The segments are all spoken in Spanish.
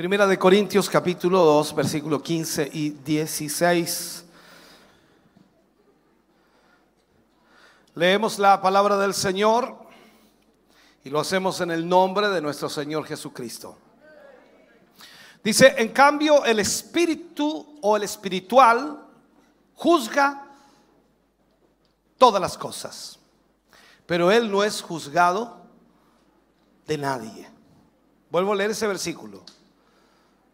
Primera de Corintios capítulo 2, versículo 15 y 16. Leemos la palabra del Señor y lo hacemos en el nombre de nuestro Señor Jesucristo. Dice, en cambio, el espíritu o el espiritual juzga todas las cosas, pero él no es juzgado de nadie. Vuelvo a leer ese versículo.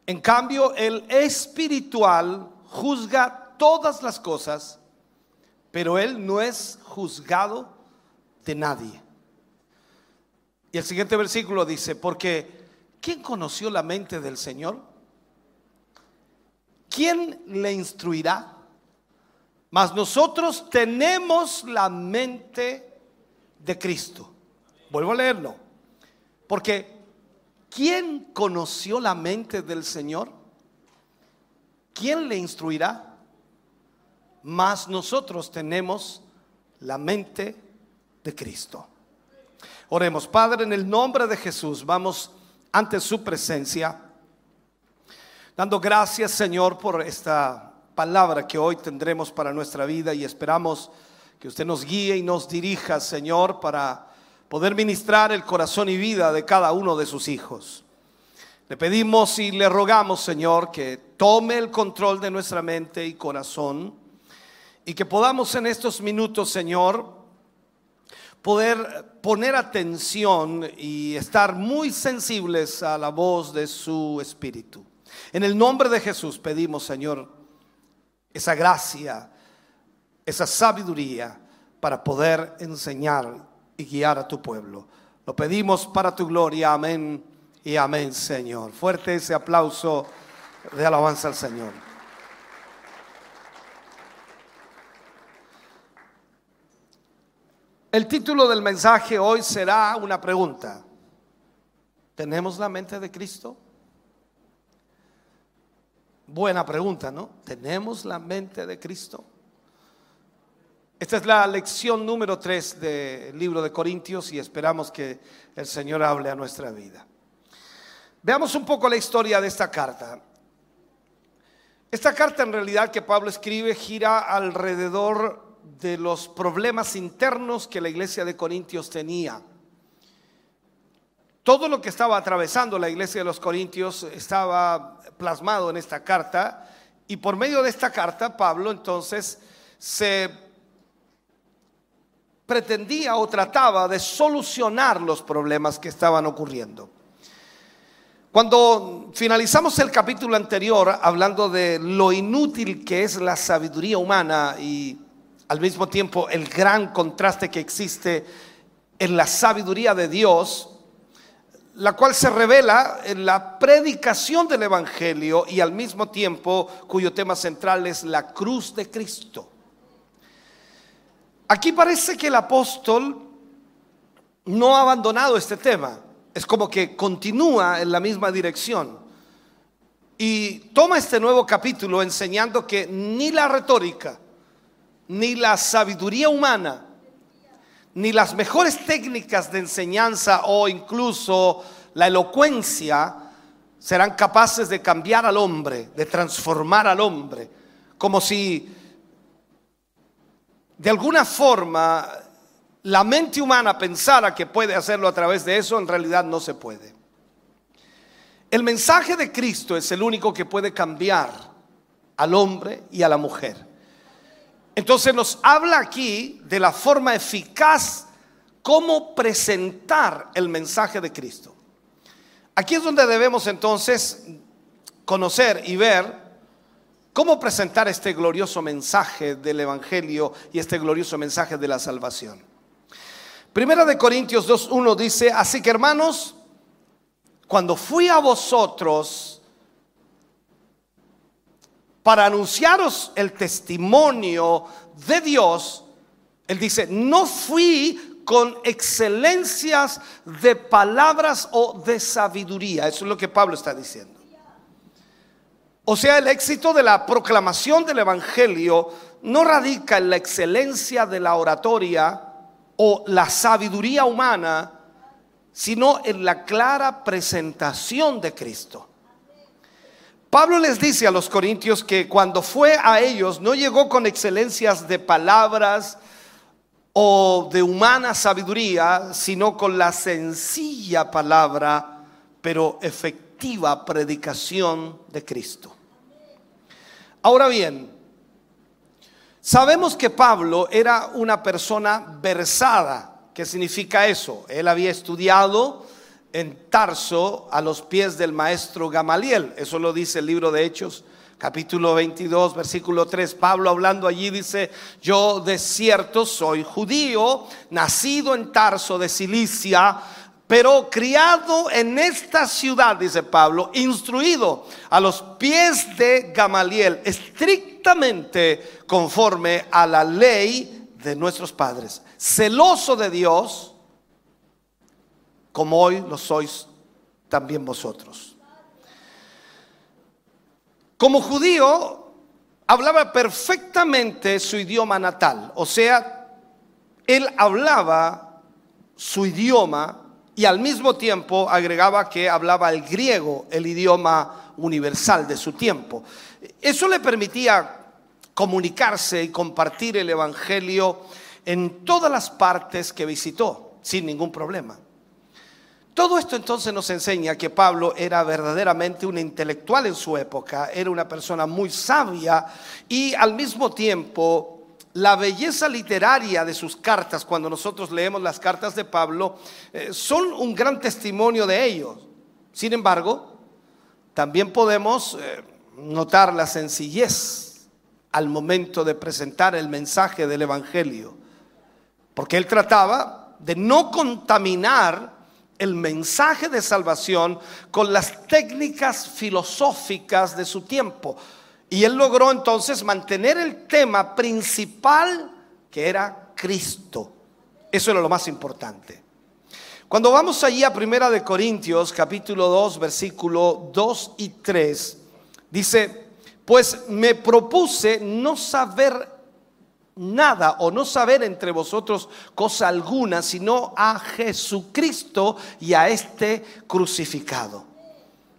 En cambio, el espiritual juzga todas las cosas, pero él no es juzgado de nadie. Y el siguiente versículo dice, porque ¿quién conoció la mente del Señor? ¿Quién le instruirá? Mas nosotros tenemos la mente de Cristo. Vuelvo a leerlo. Porque ¿quién conoció la mente del Señor? ¿Quién le instruirá? Mas nosotros tenemos la mente de Cristo. Oremos, Padre, en el nombre de Jesús, vamos ante su presencia, dando gracias, Señor, por esta palabra que hoy tendremos para nuestra vida y esperamos que usted nos guíe y nos dirija, Señor, para poder ministrar el corazón y vida de cada uno de sus hijos. Le pedimos y le rogamos, Señor, que tome el control de nuestra mente y corazón y que podamos en estos minutos, Señor, poder poner atención y estar muy sensibles a la voz de su Espíritu. En el nombre de Jesús pedimos, Señor, esa gracia, esa sabiduría para poder enseñar y guiar a tu pueblo. Lo pedimos para tu gloria, amén y amén, Señor. Fuerte ese aplauso de alabanza al Señor. El título del mensaje hoy será una pregunta. ¿Tenemos la mente de Cristo? Buena pregunta, ¿no? ¿Tenemos la mente de Cristo? Esta es la lección número 3 del libro de Corintios y esperamos que el Señor hable a nuestra vida. Veamos un poco la historia de esta carta. Esta carta en realidad que Pablo escribe gira alrededor de los problemas internos que la iglesia de Corintios tenía. Todo lo que estaba atravesando la iglesia de los Corintios estaba plasmado en esta carta y por medio de esta carta Pablo entonces se pretendía o trataba de solucionar los problemas que estaban ocurriendo. Cuando finalizamos el capítulo anterior hablando de lo inútil que es la sabiduría humana y al mismo tiempo el gran contraste que existe en la sabiduría de Dios, la cual se revela en la predicación del Evangelio y al mismo tiempo cuyo tema central es la cruz de Cristo. Aquí parece que el apóstol no ha abandonado este tema, es como que continúa en la misma dirección. Y toma este nuevo capítulo enseñando que ni la retórica, ni la sabiduría humana, ni las mejores técnicas de enseñanza o incluso la elocuencia serán capaces de cambiar al hombre, de transformar al hombre, como si de alguna forma la mente humana pensara que puede hacerlo a través de eso, en realidad no se puede. El mensaje de Cristo es el único que puede cambiar al hombre y a la mujer. Entonces nos habla aquí de la forma eficaz cómo presentar el mensaje de Cristo. Aquí es donde debemos entonces conocer y ver cómo presentar este glorioso mensaje del Evangelio y este glorioso mensaje de la salvación. Primera de Corintios 2.1 dice, así que hermanos, cuando fui a vosotros, para anunciaros el testimonio de Dios, él dice, no fui con excelencias de palabras o de sabiduría. Eso es lo que Pablo está diciendo. O sea, el éxito de la proclamación del Evangelio no radica en la excelencia de la oratoria o la sabiduría humana, sino en la clara presentación de Cristo. Pablo les dice a los corintios que cuando fue a ellos no llegó con excelencias de palabras o de humana sabiduría, sino con la sencilla palabra, pero efectiva predicación de Cristo. Ahora bien, sabemos que Pablo era una persona versada. ¿Qué significa eso? Él había estudiado en Tarso a los pies del maestro Gamaliel. Eso lo dice el libro de Hechos, capítulo 22, versículo 3. Pablo hablando allí dice, yo de cierto soy judío, nacido en Tarso de Cilicia pero criado en esta ciudad, dice Pablo, instruido a los pies de Gamaliel, estrictamente conforme a la ley de nuestros padres, celoso de Dios, como hoy lo sois también vosotros. Como judío, hablaba perfectamente su idioma natal, o sea, él hablaba su idioma y al mismo tiempo agregaba que hablaba el griego, el idioma universal de su tiempo. Eso le permitía comunicarse y compartir el Evangelio en todas las partes que visitó, sin ningún problema. Todo esto entonces nos enseña que Pablo era verdaderamente un intelectual en su época, era una persona muy sabia y al mismo tiempo la belleza literaria de sus cartas, cuando nosotros leemos las cartas de Pablo, eh, son un gran testimonio de ellos. Sin embargo, también podemos eh, notar la sencillez al momento de presentar el mensaje del Evangelio, porque él trataba de no contaminar el mensaje de salvación con las técnicas filosóficas de su tiempo. Y él logró entonces mantener el tema principal que era Cristo. Eso era lo más importante. Cuando vamos allí a Primera de Corintios, capítulo 2, versículo 2 y 3, dice, pues me propuse no saber nada o no saber entre vosotros cosa alguna, sino a Jesucristo y a este crucificado.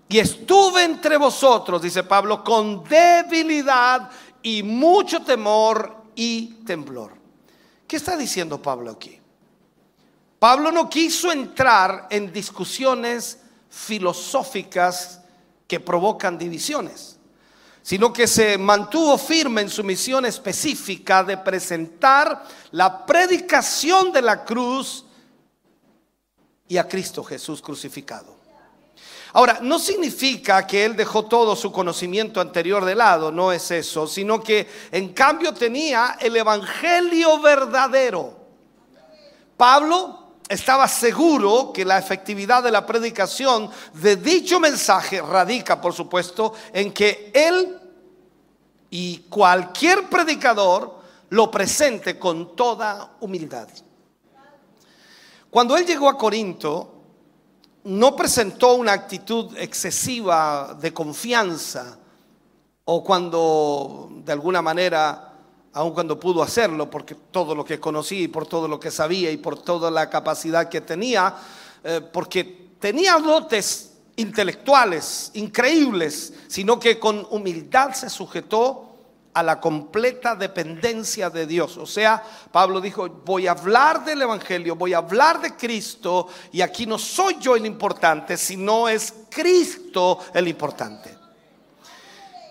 Y estuve entre vosotros, dice Pablo, con debilidad y mucho temor y temblor. ¿Qué está diciendo Pablo aquí? Pablo no quiso entrar en discusiones filosóficas que provocan divisiones, sino que se mantuvo firme en su misión específica de presentar la predicación de la cruz y a Cristo Jesús crucificado. Ahora, no significa que él dejó todo su conocimiento anterior de lado, no es eso, sino que en cambio tenía el Evangelio verdadero. Pablo estaba seguro que la efectividad de la predicación de dicho mensaje radica, por supuesto, en que él y cualquier predicador lo presente con toda humildad. Cuando él llegó a Corinto, no presentó una actitud excesiva de confianza o cuando de alguna manera, aun cuando pudo hacerlo, porque todo lo que conocí y por todo lo que sabía y por toda la capacidad que tenía, eh, porque tenía dotes intelectuales increíbles, sino que con humildad se sujetó a la completa dependencia de Dios. O sea, Pablo dijo, voy a hablar del Evangelio, voy a hablar de Cristo y aquí no soy yo el importante, sino es Cristo el importante.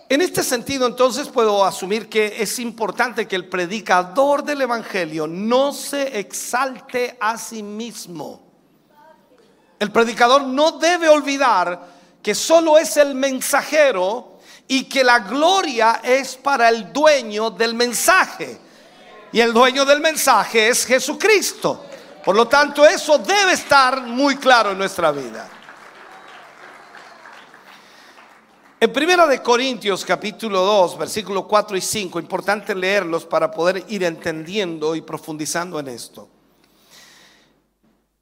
En este sentido, entonces puedo asumir que es importante que el predicador del Evangelio no se exalte a sí mismo. El predicador no debe olvidar que solo es el mensajero y que la gloria es para el dueño del mensaje. Y el dueño del mensaje es Jesucristo. Por lo tanto, eso debe estar muy claro en nuestra vida. En Primera de Corintios capítulo 2, versículos 4 y 5, importante leerlos para poder ir entendiendo y profundizando en esto.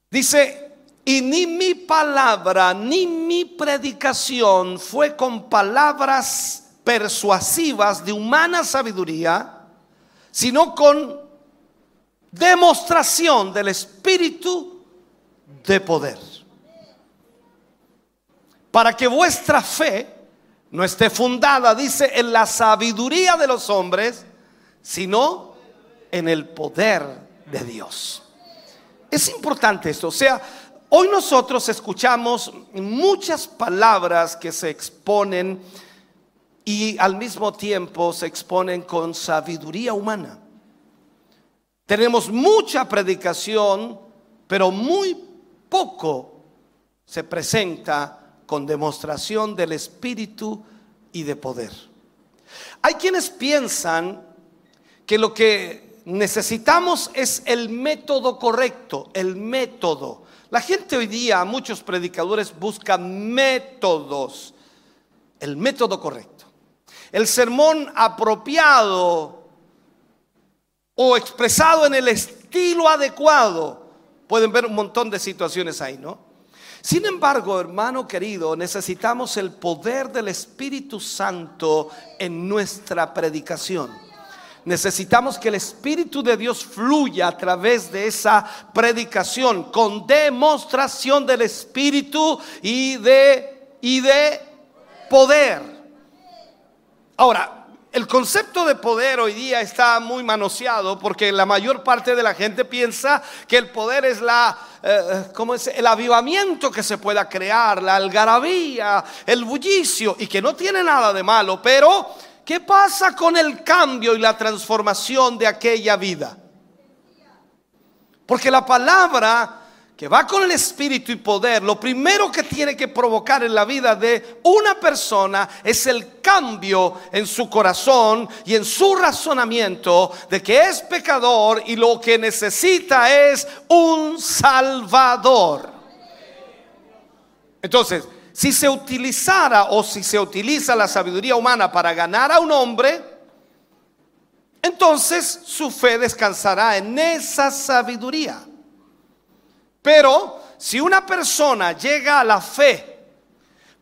Dice, y ni mi palabra ni mi predicación fue con palabras persuasivas de humana sabiduría, sino con demostración del Espíritu de poder. Para que vuestra fe no esté fundada, dice, en la sabiduría de los hombres, sino en el poder de Dios. Es importante esto, o sea, hoy nosotros escuchamos muchas palabras que se exponen y al mismo tiempo se exponen con sabiduría humana. Tenemos mucha predicación, pero muy poco se presenta con demostración del Espíritu y de poder. Hay quienes piensan que lo que necesitamos es el método correcto, el método. La gente hoy día, muchos predicadores buscan métodos, el método correcto. El sermón apropiado o expresado en el estilo adecuado. Pueden ver un montón de situaciones ahí, ¿no? Sin embargo, hermano querido, necesitamos el poder del Espíritu Santo en nuestra predicación. Necesitamos que el Espíritu de Dios fluya a través de esa predicación con demostración del Espíritu y de, y de poder. Ahora, el concepto de poder hoy día está muy manoseado porque la mayor parte de la gente piensa que el poder es la eh, es? el avivamiento que se pueda crear, la algarabía, el bullicio y que no tiene nada de malo, pero ¿qué pasa con el cambio y la transformación de aquella vida? Porque la palabra que va con el espíritu y poder, lo primero que tiene que provocar en la vida de una persona es el cambio en su corazón y en su razonamiento de que es pecador y lo que necesita es un salvador. Entonces, si se utilizara o si se utiliza la sabiduría humana para ganar a un hombre, entonces su fe descansará en esa sabiduría. Pero si una persona llega a la fe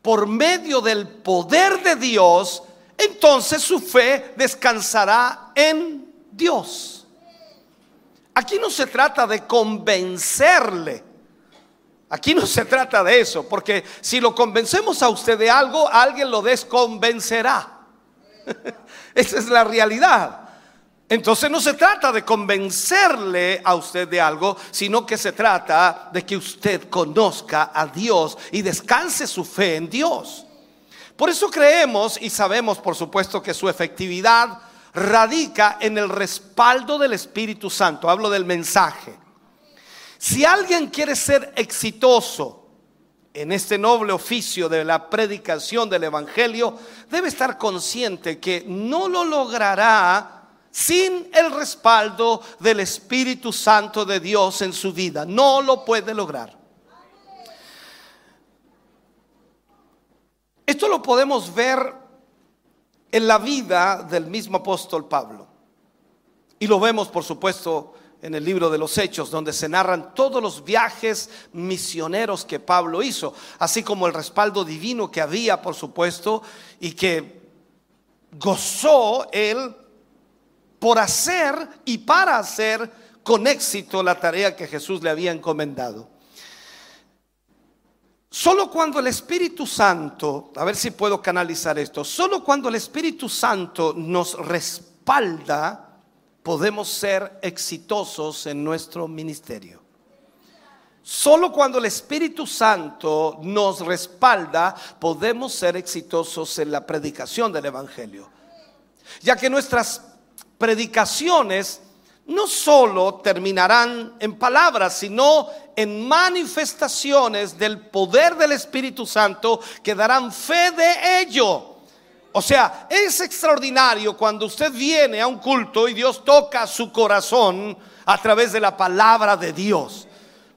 por medio del poder de Dios, entonces su fe descansará en Dios. Aquí no se trata de convencerle. Aquí no se trata de eso, porque si lo convencemos a usted de algo, alguien lo desconvencerá. Esa es la realidad. Entonces no se trata de convencerle a usted de algo, sino que se trata de que usted conozca a Dios y descanse su fe en Dios. Por eso creemos y sabemos, por supuesto, que su efectividad radica en el respaldo del Espíritu Santo. Hablo del mensaje. Si alguien quiere ser exitoso en este noble oficio de la predicación del Evangelio, debe estar consciente que no lo logrará sin el respaldo del Espíritu Santo de Dios en su vida. No lo puede lograr. Esto lo podemos ver en la vida del mismo apóstol Pablo. Y lo vemos, por supuesto, en el libro de los Hechos, donde se narran todos los viajes misioneros que Pablo hizo, así como el respaldo divino que había, por supuesto, y que gozó él por hacer y para hacer con éxito la tarea que Jesús le había encomendado. Solo cuando el Espíritu Santo, a ver si puedo canalizar esto, solo cuando el Espíritu Santo nos respalda, podemos ser exitosos en nuestro ministerio. Solo cuando el Espíritu Santo nos respalda, podemos ser exitosos en la predicación del Evangelio. Ya que nuestras predicaciones no solo terminarán en palabras, sino en manifestaciones del poder del Espíritu Santo que darán fe de ello. O sea, es extraordinario cuando usted viene a un culto y Dios toca su corazón a través de la palabra de Dios.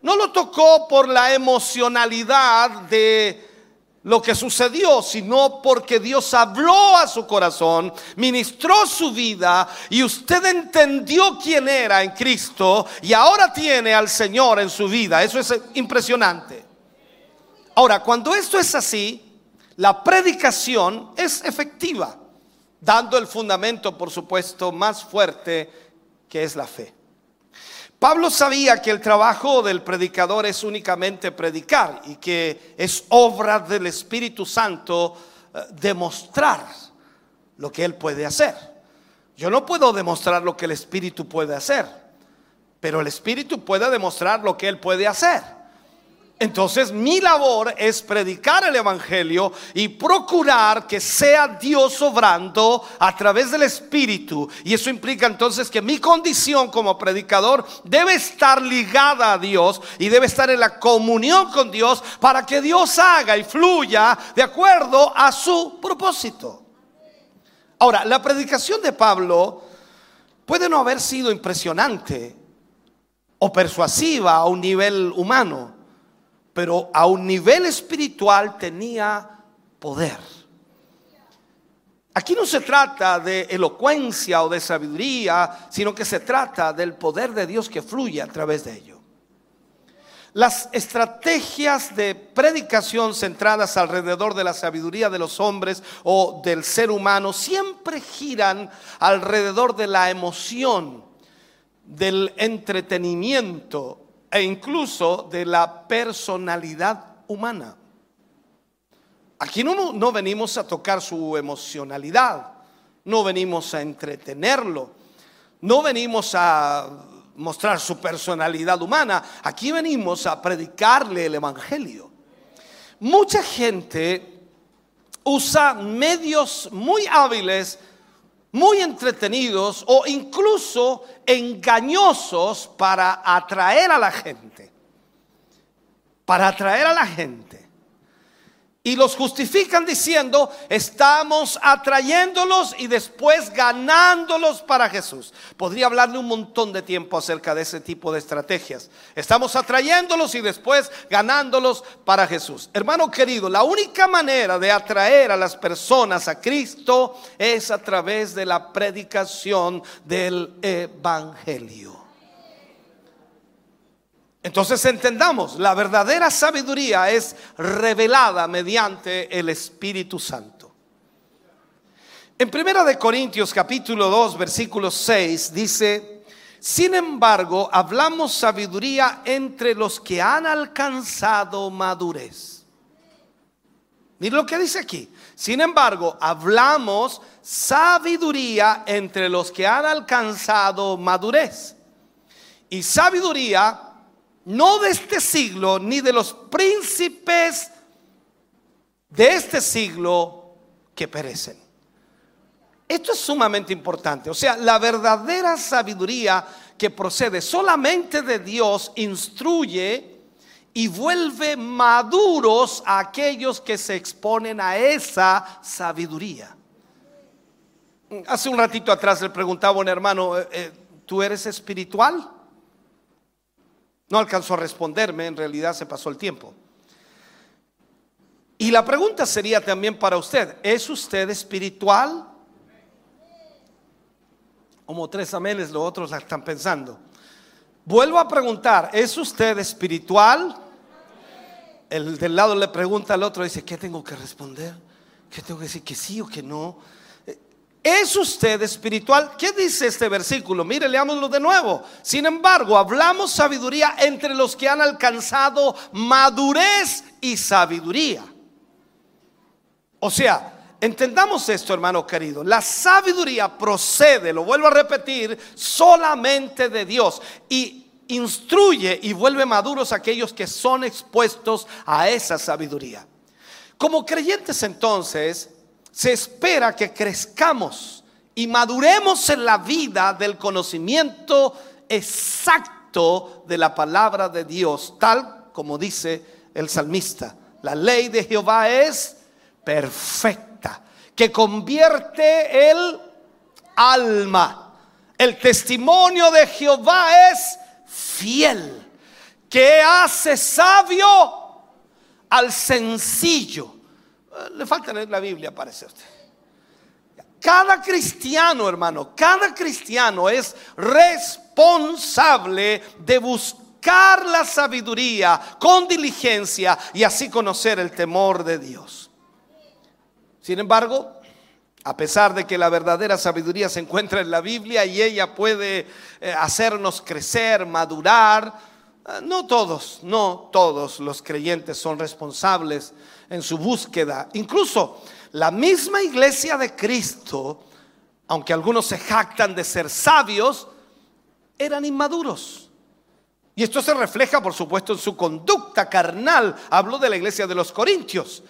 No lo tocó por la emocionalidad de lo que sucedió, sino porque Dios habló a su corazón, ministró su vida y usted entendió quién era en Cristo y ahora tiene al Señor en su vida. Eso es impresionante. Ahora, cuando esto es así, la predicación es efectiva, dando el fundamento, por supuesto, más fuerte que es la fe. Pablo sabía que el trabajo del predicador es únicamente predicar y que es obra del Espíritu Santo eh, demostrar lo que él puede hacer. Yo no puedo demostrar lo que el Espíritu puede hacer, pero el Espíritu puede demostrar lo que él puede hacer. Entonces mi labor es predicar el Evangelio y procurar que sea Dios obrando a través del Espíritu. Y eso implica entonces que mi condición como predicador debe estar ligada a Dios y debe estar en la comunión con Dios para que Dios haga y fluya de acuerdo a su propósito. Ahora, la predicación de Pablo puede no haber sido impresionante o persuasiva a un nivel humano pero a un nivel espiritual tenía poder. Aquí no se trata de elocuencia o de sabiduría, sino que se trata del poder de Dios que fluye a través de ello. Las estrategias de predicación centradas alrededor de la sabiduría de los hombres o del ser humano siempre giran alrededor de la emoción, del entretenimiento e incluso de la personalidad humana. Aquí no, no venimos a tocar su emocionalidad, no venimos a entretenerlo, no venimos a mostrar su personalidad humana, aquí venimos a predicarle el Evangelio. Mucha gente usa medios muy hábiles muy entretenidos o incluso engañosos para atraer a la gente. Para atraer a la gente y los justifican diciendo, estamos atrayéndolos y después ganándolos para Jesús. Podría hablarle un montón de tiempo acerca de ese tipo de estrategias. Estamos atrayéndolos y después ganándolos para Jesús. Hermano querido, la única manera de atraer a las personas a Cristo es a través de la predicación del Evangelio. Entonces entendamos, la verdadera sabiduría es revelada mediante el Espíritu Santo. En Primera de Corintios capítulo 2 versículo 6 dice, sin embargo, hablamos sabiduría entre los que han alcanzado madurez. Mira lo que dice aquí. Sin embargo, hablamos sabiduría entre los que han alcanzado madurez. Y sabiduría no de este siglo, ni de los príncipes de este siglo que perecen. Esto es sumamente importante. O sea, la verdadera sabiduría que procede solamente de Dios instruye y vuelve maduros a aquellos que se exponen a esa sabiduría. Hace un ratito atrás le preguntaba a un hermano, eh, eh, ¿tú eres espiritual? No alcanzó a responderme, en realidad se pasó el tiempo. Y la pregunta sería también para usted, ¿es usted espiritual? Como tres amenes, los otros la están pensando. Vuelvo a preguntar, ¿es usted espiritual? El del lado le pregunta al otro, dice, ¿qué tengo que responder? ¿Qué tengo que decir? ¿Que sí o que no? ¿Es usted espiritual? ¿Qué dice este versículo? Mire, leámoslo de nuevo. Sin embargo, hablamos sabiduría entre los que han alcanzado madurez y sabiduría. O sea, entendamos esto, hermano querido. La sabiduría procede, lo vuelvo a repetir, solamente de Dios. Y instruye y vuelve maduros a aquellos que son expuestos a esa sabiduría. Como creyentes entonces, se espera que crezcamos y maduremos en la vida del conocimiento exacto de la palabra de Dios, tal como dice el salmista. La ley de Jehová es perfecta, que convierte el alma. El testimonio de Jehová es fiel, que hace sabio al sencillo. Eh, le falta leer la Biblia, parece usted. Cada cristiano, hermano, cada cristiano es responsable de buscar la sabiduría con diligencia y así conocer el temor de Dios. Sin embargo, a pesar de que la verdadera sabiduría se encuentra en la Biblia y ella puede eh, hacernos crecer, madurar, eh, no todos, no todos los creyentes son responsables en su búsqueda. Incluso la misma iglesia de Cristo, aunque algunos se jactan de ser sabios, eran inmaduros. Y esto se refleja, por supuesto, en su conducta carnal. Hablo de la iglesia de los Corintios.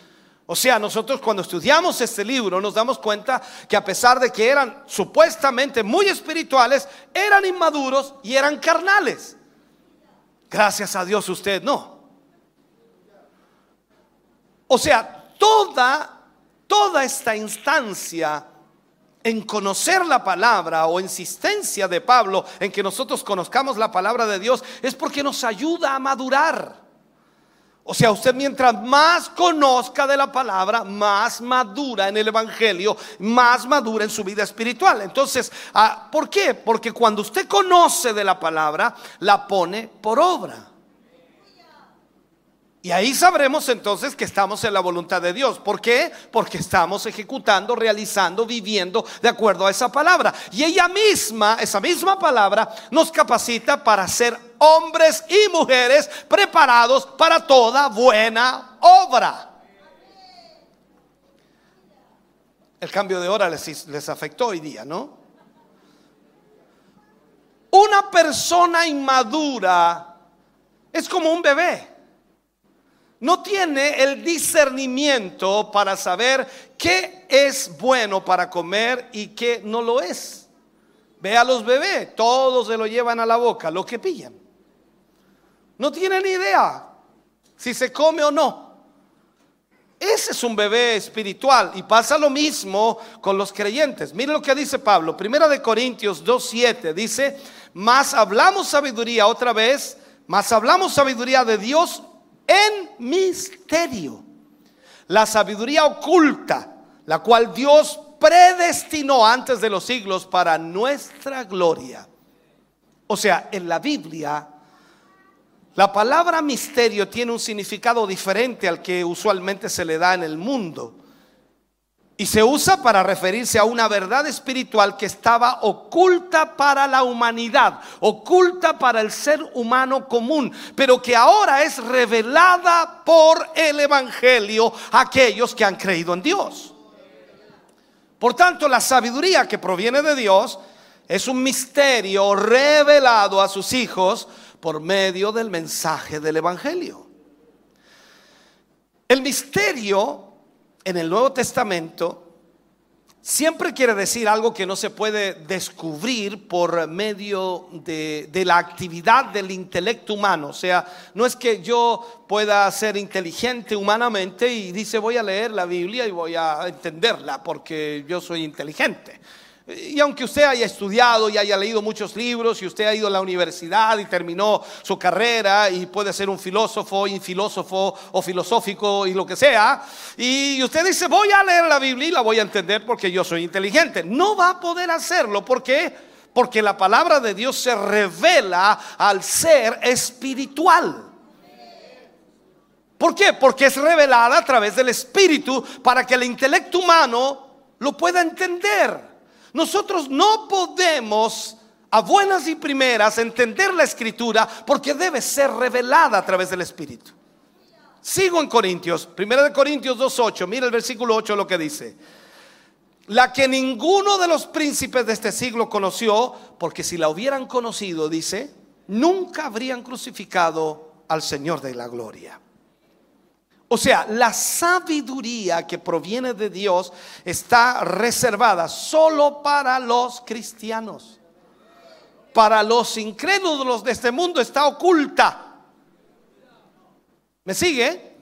O sea, nosotros cuando estudiamos este libro nos damos cuenta que a pesar de que eran supuestamente muy espirituales, eran inmaduros y eran carnales. Gracias a Dios usted no. O sea, toda, toda esta instancia en conocer la palabra o insistencia de Pablo en que nosotros conozcamos la palabra de Dios es porque nos ayuda a madurar. O sea, usted mientras más conozca de la palabra, más madura en el Evangelio, más madura en su vida espiritual. Entonces, ah, ¿por qué? Porque cuando usted conoce de la palabra, la pone por obra. Y ahí sabremos entonces que estamos en la voluntad de Dios. ¿Por qué? Porque estamos ejecutando, realizando, viviendo de acuerdo a esa palabra. Y ella misma, esa misma palabra, nos capacita para ser hombres y mujeres preparados para toda buena obra. El cambio de hora les, les afectó hoy día, ¿no? Una persona inmadura es como un bebé no tiene el discernimiento para saber qué es bueno para comer y qué no lo es. Ve a los bebés, todos se lo llevan a la boca, lo que pillan. No tienen ni idea si se come o no. Ese es un bebé espiritual y pasa lo mismo con los creyentes. Mire lo que dice Pablo, Primera de Corintios 2:7 dice, "Más hablamos sabiduría otra vez, más hablamos sabiduría de Dios en misterio. La sabiduría oculta, la cual Dios predestinó antes de los siglos para nuestra gloria. O sea, en la Biblia, la palabra misterio tiene un significado diferente al que usualmente se le da en el mundo. Y se usa para referirse a una verdad espiritual que estaba oculta para la humanidad, oculta para el ser humano común, pero que ahora es revelada por el Evangelio a aquellos que han creído en Dios. Por tanto, la sabiduría que proviene de Dios es un misterio revelado a sus hijos por medio del mensaje del Evangelio. El misterio en el Nuevo Testamento siempre quiere decir algo que no se puede descubrir por medio de, la actividad del intelecto humano. O sea, no es que yo pueda ser inteligente humanamente y dice voy a leer la Biblia y voy a entenderla porque yo soy inteligente. Y aunque usted haya estudiado y haya leído muchos libros y usted ha ido a la universidad y terminó su carrera y puede ser un filósofo, infilósofo o filosófico y lo que sea, y usted dice voy a leer la Biblia y la voy a entender porque yo soy inteligente, no va a poder hacerlo. ¿Por qué? Porque la palabra de Dios se revela al ser espiritual. ¿Por qué? Porque es revelada a través del espíritu para que el intelecto humano lo pueda entender. Nosotros no podemos a buenas y primeras entender la escritura porque debe ser revelada a través del Espíritu. Sigo en Corintios, 1 de Corintios 2.8, mira el versículo 8 lo que dice. La que ninguno de los príncipes de este siglo conoció, porque si la hubieran conocido, dice, nunca habrían crucificado al Señor de la gloria. O sea, la sabiduría que proviene de Dios está reservada solo para los cristianos. Para los incrédulos de este mundo está oculta. ¿Me sigue?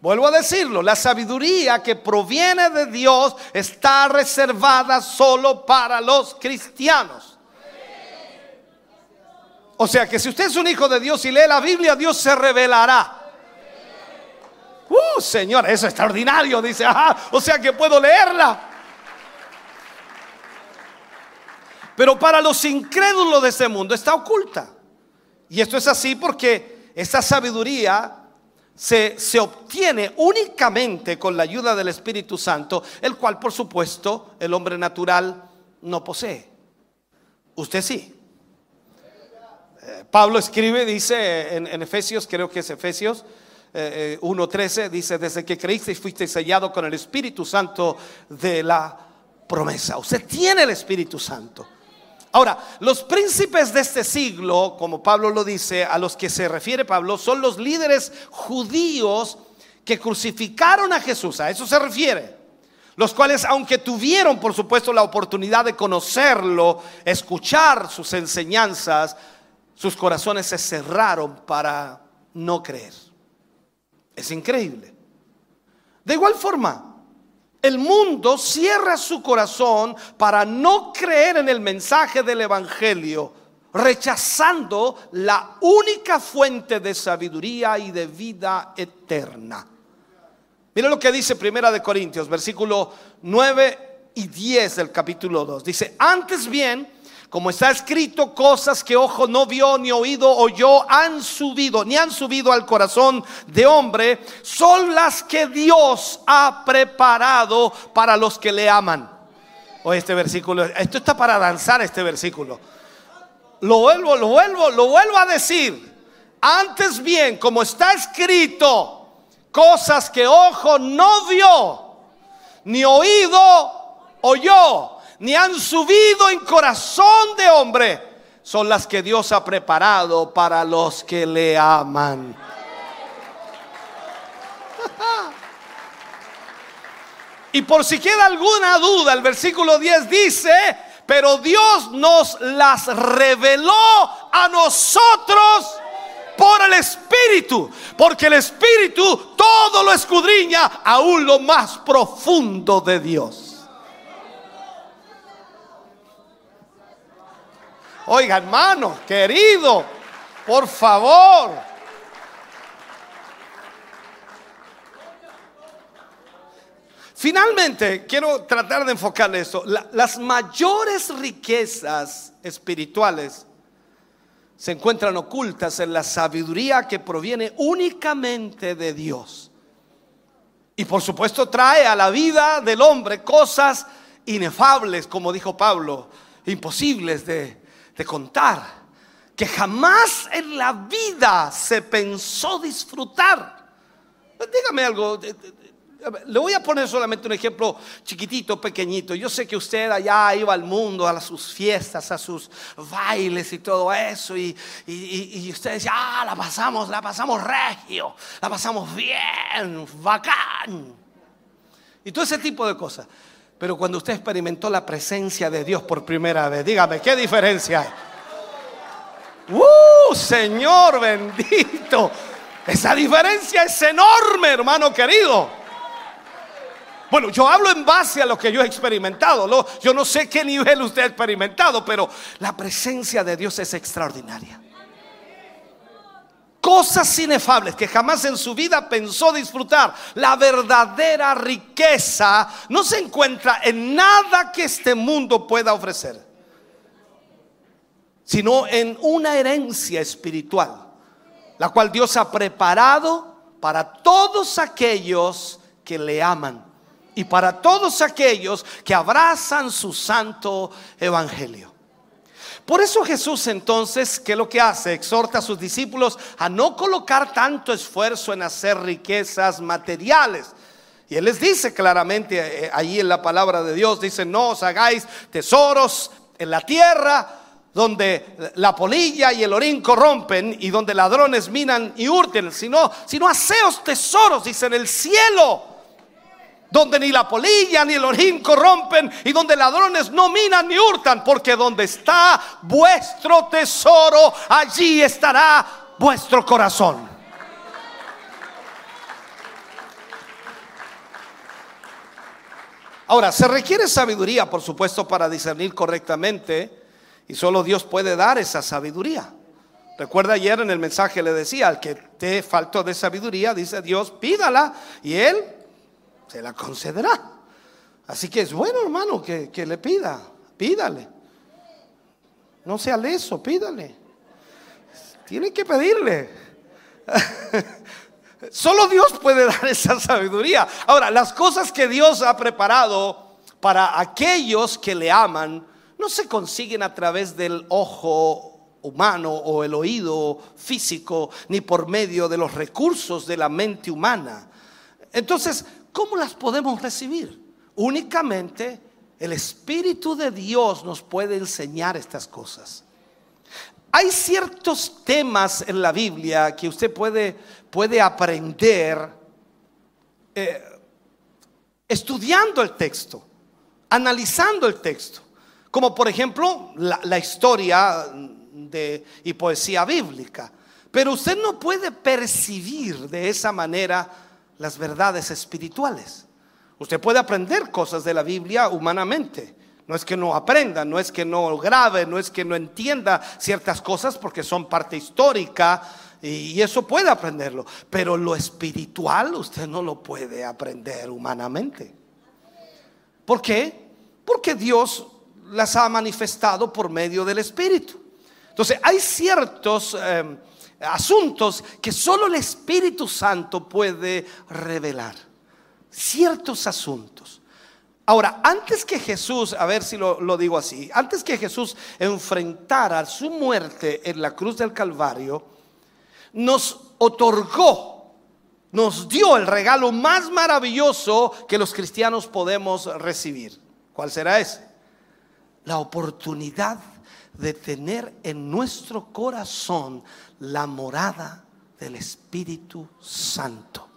Vuelvo a decirlo, la sabiduría que proviene de Dios está reservada solo para los cristianos. O sea que si usted es un hijo de Dios y lee la Biblia, Dios se revelará. ¡Uh, Señor! Eso es extraordinario. Dice, o sea que puedo leerla. Pero para los incrédulos de este mundo está oculta. Y esto es así porque esta sabiduría se, se, obtiene únicamente con la ayuda del Espíritu Santo, el cual por supuesto el hombre natural no posee. Usted sí. Eh, Pablo escribe, dice en, Efesios, creo que es Efesios 1.13, eh, eh, dice, desde que creíste fuiste sellado con el Espíritu Santo de la promesa. Usted tiene el Espíritu Santo. Ahora, los príncipes de este siglo, como Pablo lo dice, a los que se refiere Pablo, son los líderes judíos que crucificaron a Jesús. A eso se refiere. Los cuales, aunque tuvieron, por supuesto, la oportunidad de conocerlo, escuchar sus enseñanzas, sus corazones se cerraron para no creer. Es increíble. De igual forma, el mundo cierra su corazón para no creer en el mensaje del Evangelio, rechazando la única fuente de sabiduría y de vida eterna. Mira lo que dice Primera de Corintios, versículo 9 y 10 del capítulo 2. Dice, antes bien, como está escrito, cosas que ojo no vio ni oído oyó han subido, ni han subido al corazón de hombre, son las que Dios ha preparado para los que le aman. O este versículo, esto está para danzar este versículo. Lo vuelvo, lo vuelvo, lo vuelvo a decir. Antes bien, como está escrito, cosas que ojo no vio, ni oído oyó ni han subido en corazón de hombre, son las que Dios ha preparado para los que le aman. Y por si queda alguna duda, el versículo 10 dice, pero Dios nos las reveló a nosotros por el Espíritu, porque el Espíritu todo lo escudriña, aún lo más profundo de Dios. Oiga, hermano, querido, por favor. Finalmente, quiero tratar de enfocarle esto. las mayores riquezas espirituales se encuentran ocultas en la sabiduría que proviene únicamente de Dios. Y por supuesto trae a la vida del hombre cosas inefables, como dijo Pablo, imposibles de, de contar que jamás en la vida se pensó disfrutar. Dígame algo, le voy a poner solamente un ejemplo chiquitito, pequeñito. Yo sé que usted allá iba al mundo, a sus fiestas, a sus bailes y todo eso. Y, y, usted decía, ah, la pasamos, la pasamos regio, la pasamos bien, bacán. Y todo ese tipo de cosas. Pero cuando usted experimentó la presencia de Dios por primera vez, dígame, ¿qué diferencia hay? ¡Uh, Señor bendito! Esa diferencia es enorme, hermano querido. Bueno, yo hablo en base a lo que yo he experimentado. Yo no sé qué nivel usted ha experimentado, pero la presencia de Dios es extraordinaria cosas inefables que jamás en su vida pensó disfrutar. La verdadera riqueza no se encuentra en nada que este mundo pueda ofrecer, sino en una herencia espiritual, la cual Dios ha preparado para todos aquellos que le aman y para todos aquellos que abrazan su santo evangelio. Por eso Jesús entonces, ¿qué es lo que hace? Exhorta a sus discípulos a no colocar tanto esfuerzo en hacer riquezas materiales. Y Él les dice claramente eh, ahí en la palabra de Dios, dice, no os hagáis tesoros en la tierra donde la polilla y el orín corrompen y donde ladrones minan y hurten, sino, sino haceos tesoros, dice, en el cielo donde ni la polilla ni el orín corrompen y donde ladrones no minan ni hurtan, porque donde está vuestro tesoro, allí estará vuestro corazón. Ahora, se requiere sabiduría, por supuesto, para discernir correctamente, y solo Dios puede dar esa sabiduría. Recuerda ayer en el mensaje le decía, al que te faltó de sabiduría, dice Dios, pídala y Él se la concederá. Así que es bueno, hermano, que, que le pida, pídale. No sea leso, pídale. Tiene que pedirle. Solo Dios puede dar esa sabiduría. Ahora, las cosas que Dios ha preparado para aquellos que le aman no se consiguen a través del ojo humano o el oído físico, ni por medio de los recursos de la mente humana. Entonces, ¿cómo las podemos recibir? Únicamente el Espíritu de Dios nos puede enseñar estas cosas. Hay ciertos temas en la Biblia que usted puede, puede aprender eh, estudiando el texto, analizando el texto, como por ejemplo la, historia y poesía bíblica. Pero usted no puede percibir de esa manera las verdades espirituales. Usted puede aprender cosas de la Biblia humanamente. No es que no aprenda, no es que no grabe, no es que no entienda ciertas cosas porque son parte histórica y eso puede aprenderlo. Pero lo espiritual usted no lo puede aprender humanamente. ¿Por qué? Porque Dios las ha manifestado por medio del Espíritu. Entonces, hay ciertos em, asuntos que solo el Espíritu Santo puede revelar. Ciertos asuntos. Ahora, antes que Jesús, a ver si lo, lo, digo así, antes que Jesús enfrentara su muerte en la cruz del Calvario, nos otorgó, nos dio el regalo más maravilloso que los cristianos podemos recibir. ¿Cuál será ese? La oportunidad de tener en nuestro corazón la morada del Espíritu Santo.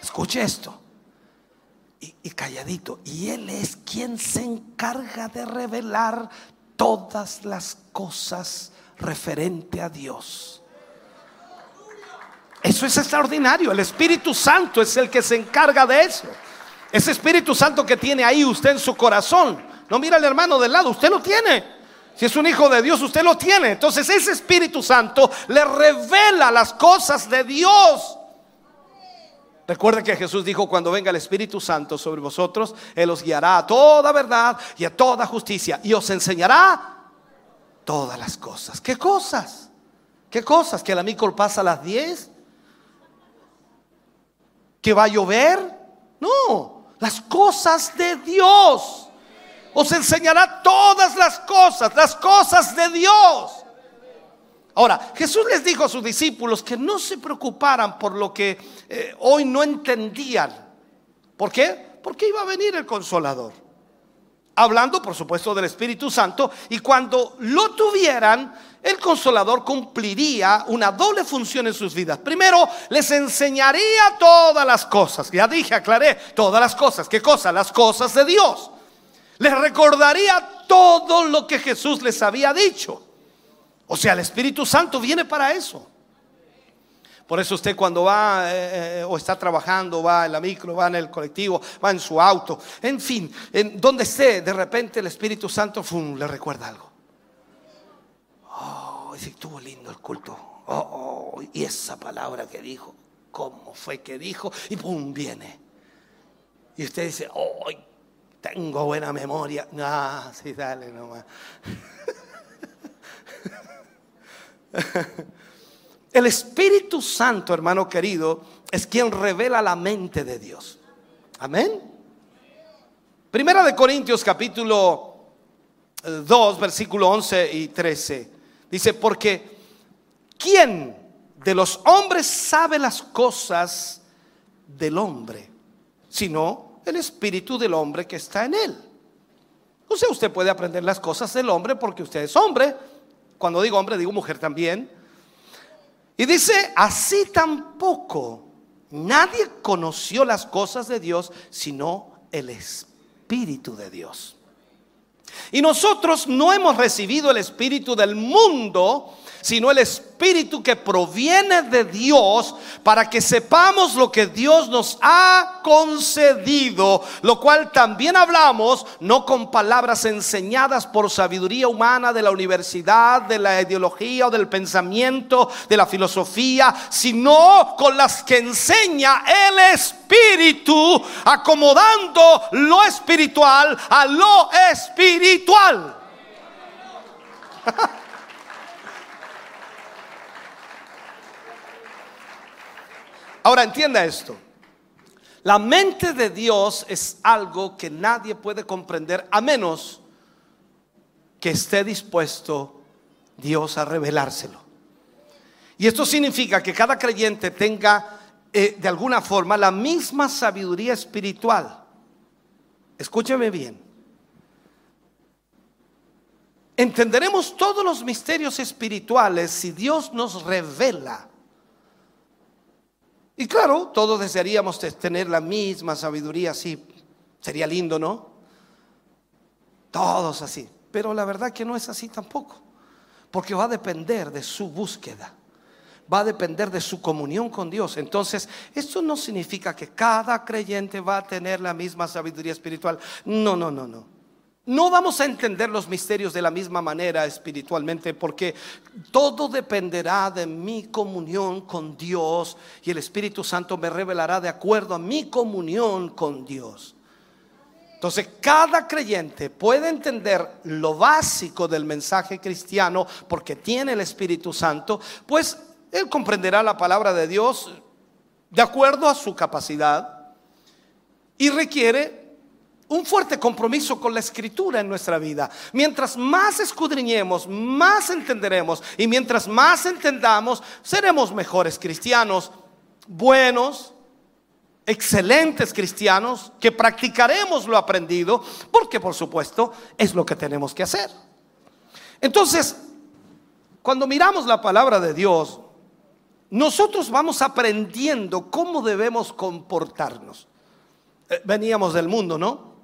Escuche esto. Y, calladito. Y Él es quien se encarga de revelar todas las cosas referente a Dios. Eso es extraordinario. El Espíritu Santo es el que se encarga de eso. Ese Espíritu Santo que tiene ahí usted en su corazón. No mira al hermano del lado, usted lo tiene. Si es un hijo de Dios, usted lo tiene. Entonces ese Espíritu Santo le revela las cosas de Dios. Recuerde que Jesús dijo, cuando venga el Espíritu Santo sobre vosotros, Él os guiará a toda verdad y a toda justicia y os enseñará todas las cosas. ¿Qué cosas? ¿Qué cosas? ¿Que la micro pasa a las 10? ¿Que va a llover? No, las cosas de Dios os enseñará todas las cosas, las cosas de Dios. Ahora, Jesús les dijo a sus discípulos que no se preocuparan por lo que eh, hoy no entendían. ¿Por qué? Porque iba a venir el consolador. Hablando, por supuesto, del Espíritu Santo. Y cuando lo tuvieran, el consolador cumpliría una doble función en sus vidas. Primero, les enseñaría todas las cosas. Ya dije, aclaré, todas las cosas. ¿Qué cosas? Las cosas de Dios les recordaría todo lo que Jesús les había dicho. O sea, el Espíritu Santo viene para eso. Por eso usted cuando va eh, eh, o está trabajando, va en la micro, va en el colectivo, va en su auto, en fin, en donde esté, de repente el Espíritu Santo le recuerda algo. Oh, estuvo lindo el culto. Oh, oh, y esa palabra que dijo, ¿cómo fue que dijo? Y pum, viene. Y usted dice, oh, tengo buena memoria. Ah, sí, dale nomás. El Espíritu Santo, hermano querido, es quien revela la mente de Dios. Amén. Primera de Corintios capítulo 2, versículo 11 y 13. Dice, porque ¿quién de los hombres sabe las cosas del hombre? Sino el espíritu del hombre que está en él. O sea, usted puede aprender las cosas del hombre porque usted es hombre. Cuando digo hombre, digo mujer también. Y dice, así tampoco nadie conoció las cosas de Dios sino el Espíritu de Dios. Y nosotros no hemos recibido el Espíritu del mundo, sino el Espíritu que proviene de Dios para que sepamos lo que Dios nos ha concedido, lo cual también hablamos no con palabras enseñadas por sabiduría humana de la universidad, de la ideología o del pensamiento, de la filosofía, sino con las que enseña el Espíritu, acomodando lo espiritual a lo espiritual. Ahora entienda esto. La mente de Dios es algo que nadie puede comprender a menos que esté dispuesto Dios a revelárselo. Y esto significa que cada creyente tenga eh, de alguna forma la misma sabiduría espiritual. Escúcheme bien. Entenderemos todos los misterios espirituales si Dios nos revela. Y claro, todos desearíamos tener la misma sabiduría así. Sería lindo, ¿no? Todos así. Pero la verdad que no es así tampoco. Porque va a depender de su búsqueda. Va a depender de su comunión con Dios. Entonces, esto no significa que cada creyente va a tener la misma sabiduría espiritual. No, no, no, no. No vamos a entender los misterios de la misma manera espiritualmente porque todo dependerá de mi comunión con Dios y el Espíritu Santo me revelará de acuerdo a mi comunión con Dios. Entonces, cada creyente puede entender lo básico del mensaje cristiano porque tiene el Espíritu Santo, pues él comprenderá la palabra de Dios de acuerdo a su capacidad y requiere un fuerte compromiso con la escritura en nuestra vida. Mientras más escudriñemos, más entenderemos. Y mientras más entendamos, seremos mejores cristianos, buenos, excelentes cristianos, que practicaremos lo aprendido, porque por supuesto es lo que tenemos que hacer. Entonces, cuando miramos la palabra de Dios, nosotros vamos aprendiendo cómo debemos comportarnos. Eh, veníamos del mundo, ¿no?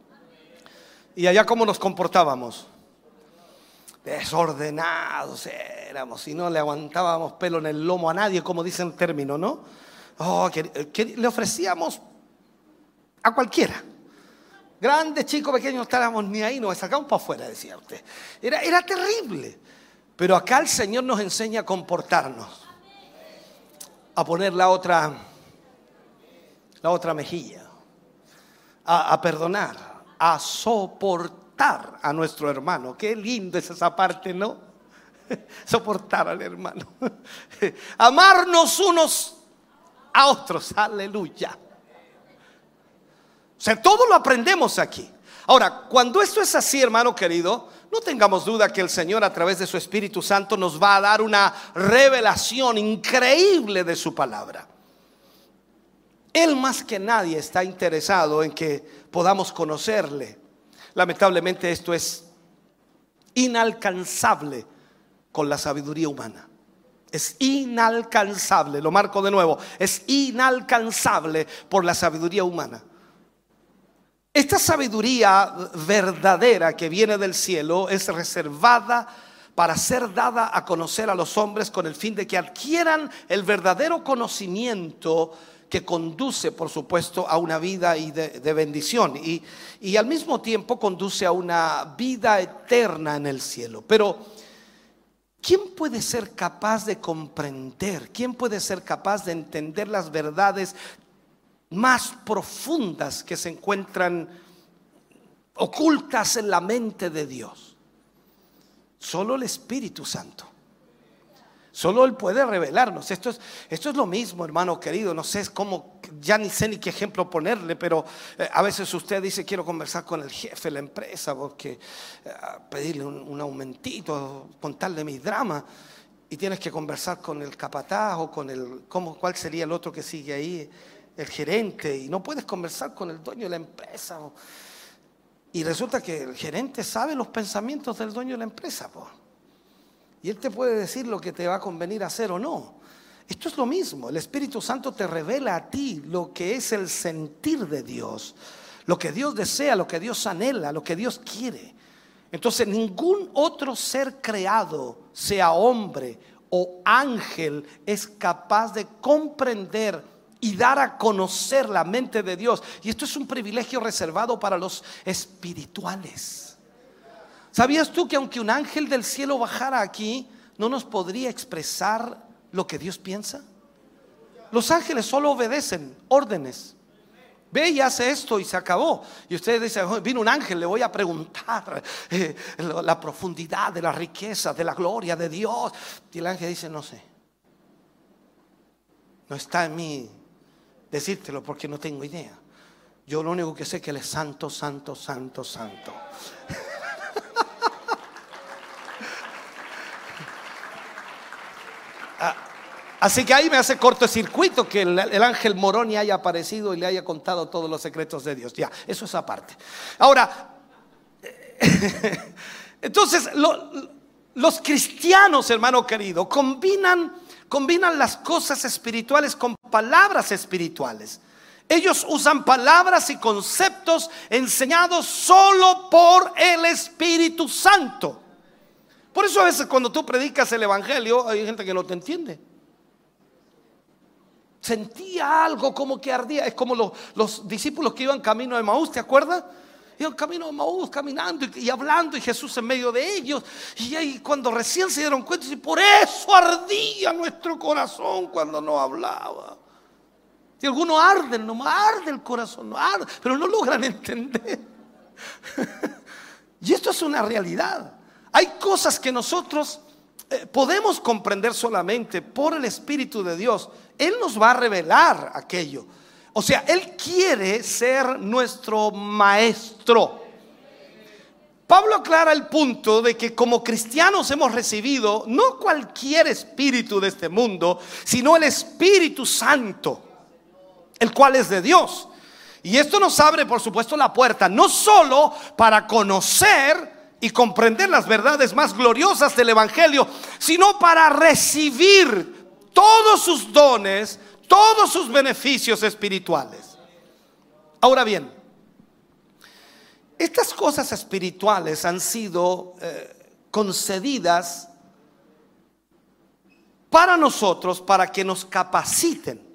¿Y allá cómo nos comportábamos? Desordenados éramos y no le aguantábamos pelo en el lomo a nadie, como dice el término, ¿no? Oh, le ofrecíamos a cualquiera. Grande, chico, pequeño, no estábamos ni ahí, nos sacamos para afuera, decía usted. Era, era terrible. Pero acá el Señor nos enseña a comportarnos, a poner la otra, la otra mejilla, a perdonar a soportar a nuestro hermano. Qué lindo es esa parte, ¿no? Soportar al hermano. Amarnos unos a otros. Aleluya. O sea, todo lo aprendemos aquí. Ahora, cuando esto es así, hermano querido, no tengamos duda que el Señor a través de su Espíritu Santo nos va a dar una revelación increíble de su palabra. Él más que nadie está interesado en que podamos conocerle. Lamentablemente esto es inalcanzable con la sabiduría humana. Es inalcanzable, lo marco de nuevo, es inalcanzable por la sabiduría humana. Esta sabiduría verdadera que viene del cielo es reservada para ser dada a conocer a los hombres con el fin de que adquieran el verdadero conocimiento que conduce, por supuesto, a una vida de, bendición y, y al mismo tiempo conduce a una vida eterna en el cielo. Pero, ¿quién puede ser capaz de comprender? ¿Quién puede ser capaz de entender las verdades más profundas que se encuentran ocultas en la mente de Dios? Solo el Espíritu Santo. Solo Él puede revelarnos. Esto es, esto es lo mismo, hermano querido. No sé cómo, ya ni sé ni qué ejemplo ponerle, pero eh, a veces usted dice, quiero conversar con el jefe de la empresa, porque eh, pedirle un, aumentito, contarle mi drama. Y tienes que conversar con el capataz o con el, ¿cómo, ¿cuál sería el otro que sigue ahí? El gerente. Y no puedes conversar con el dueño de la empresa. Y resulta que el gerente sabe los pensamientos del dueño de la empresa. Pues. Y Él te puede decir lo que te va a convenir hacer o no. Esto es lo mismo. El Espíritu Santo te revela a ti lo que es el sentir de Dios, lo que Dios desea, lo que Dios anhela, lo que Dios quiere. Entonces ningún otro ser creado, sea hombre o ángel es capaz de comprender y dar a conocer la mente de Dios. Y esto es un privilegio reservado para los espirituales. ¿Sabías tú que aunque un ángel del cielo bajara aquí, no nos podría expresar lo que Dios piensa? Los ángeles solo obedecen órdenes. Ve y hace esto y se acabó. Y ustedes dicen, vino un ángel, le voy a preguntar eh, la profundidad de la riqueza, de la gloria de Dios. Y el ángel dice, no sé. No está en mí decírtelo porque no tengo idea. Yo lo único que sé es que Él es santo, santo, santo, santo. así que ahí me hace cortocircuito que el, ángel Moroni haya aparecido y le haya contado todos los secretos de Dios. Ya, eso es aparte. Ahora, entonces los cristianos, hermano querido, combinan, combinan las cosas espirituales con palabras espirituales. Ellos usan palabras y conceptos enseñados solo por el Espíritu Santo. Por eso a veces cuando tú predicas el Evangelio hay gente que no te entiende. Sentía algo como que ardía. Es como los, discípulos que iban camino de Maús, ¿te acuerdas? Iban camino de Maús, caminando y, hablando y Jesús en medio de ellos. Y ahí cuando recién se dieron cuenta, y por eso ardía nuestro corazón cuando no hablaba. Y algunos arden, no arde el corazón, no arde, pero no logran entender. y esto es una realidad. Hay cosas que nosotros eh, podemos comprender solamente por el Espíritu de Dios. Él nos va a revelar aquello. O sea, Él quiere ser nuestro maestro. Pablo aclara el punto de que como cristianos hemos recibido no cualquier espíritu de este mundo, sino el Espíritu Santo, el cual es de Dios. Y esto nos abre, por supuesto, la puerta, no solo para conocer y comprender las verdades más gloriosas del Evangelio, sino para recibir todos sus dones, todos sus beneficios espirituales. Ahora bien, estas cosas espirituales han sido eh, concedidas para nosotros, para que nos capaciten.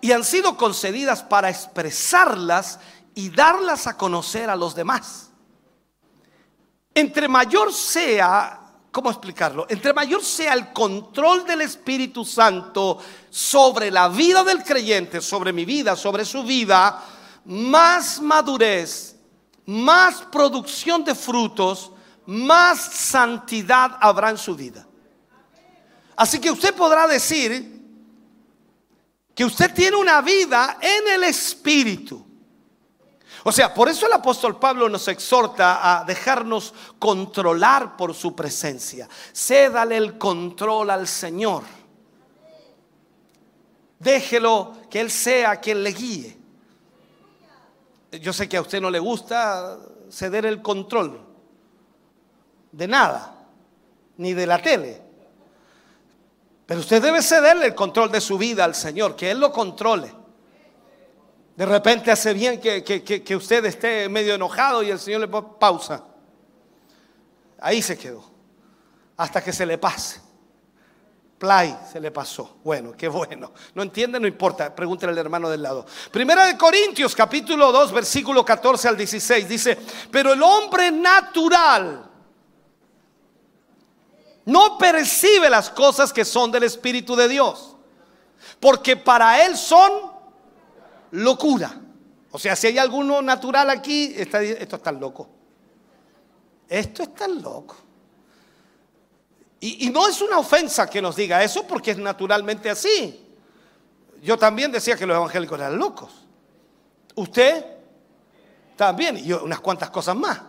Y han sido concedidas para expresarlas y darlas a conocer a los demás. Entre mayor sea, ¿cómo explicarlo? Entre mayor sea el control del Espíritu Santo sobre la vida del creyente, sobre mi vida, sobre su vida, más madurez, más producción de frutos, más santidad habrá en su vida. Así que usted podrá decir que usted tiene una vida en el Espíritu. O sea, por eso el apóstol Pablo nos exhorta a dejarnos controlar por su presencia. Cédale el control al Señor. Déjelo que Él sea quien le guíe. Yo sé que a usted no le gusta ceder el control de nada, ni de la tele. Pero usted debe cederle el control de su vida al Señor, que Él lo controle. De repente hace bien que, usted esté medio enojado y el Señor le pone pausa. Ahí se quedó. Hasta que se le pase. Play, se le pasó. Bueno, qué bueno. No entiende, no importa. Pregúntale al hermano del lado. Primera de Corintios, capítulo 2, versículo 14 al 16. Dice, pero el hombre natural no percibe las cosas que son del Espíritu de Dios. Porque para él son locura. O sea, si hay alguno natural aquí, esto es tan loco. Esto es tan loco. Y, no es una ofensa que nos diga eso porque es naturalmente así. Yo también decía que los evangélicos eran locos. Usted también, y unas cuantas cosas más.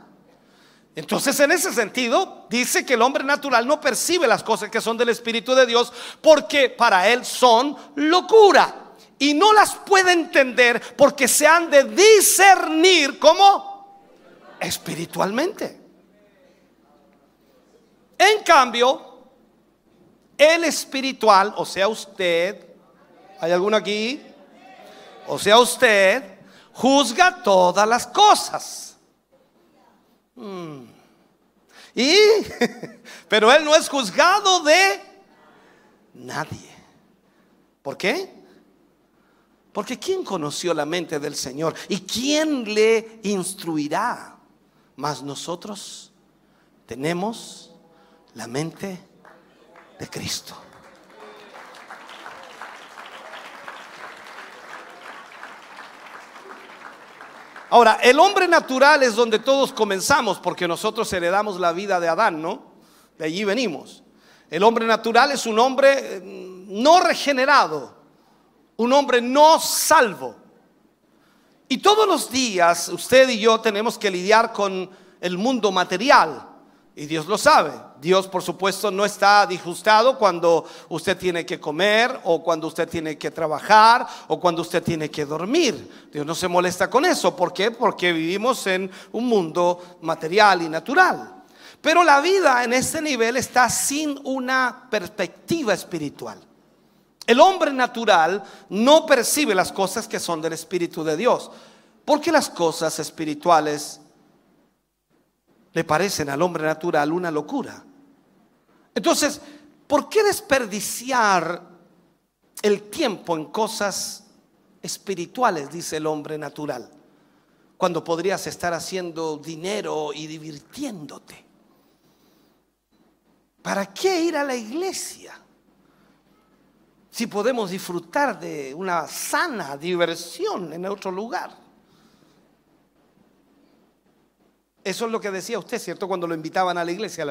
Entonces, en ese sentido, dice que el hombre natural no percibe las cosas que son del Espíritu de Dios porque para él son locura y no las puede entender porque se han de discernir como espiritualmente. En cambio, el espiritual, o sea usted, ¿hay alguno aquí? O sea usted, juzga todas las cosas. Hmm. Y, pero él no es juzgado de Nadie. ¿Por qué? Porque ¿quién conoció la mente del Señor? ¿Y quién le instruirá? Mas nosotros tenemos la mente de Cristo. Ahora, el hombre natural es donde todos comenzamos, porque nosotros heredamos la vida de Adán, ¿no? De allí venimos. El hombre natural es un hombre mm, no regenerado, un hombre no salvo. Y todos los días usted y yo tenemos que lidiar con el mundo material. Y Dios lo sabe. Dios, por supuesto, no está disgustado cuando usted tiene que comer o cuando usted tiene que trabajar o cuando usted tiene que dormir. Dios no se molesta con eso. ¿Por qué? Porque vivimos en un mundo material y natural. Pero la vida en este nivel está sin una perspectiva espiritual. El hombre natural no percibe las cosas que son del Espíritu de Dios, porque las cosas espirituales le parecen al hombre natural una locura. Entonces, ¿por qué desperdiciar el tiempo en cosas espirituales, dice el hombre natural, cuando podrías estar haciendo dinero y divirtiéndote? ¿Para qué ir a la iglesia? Si podemos disfrutar de una sana diversión en otro lugar. Eso es lo que decía usted, ¿cierto? Cuando lo invitaban a la iglesia.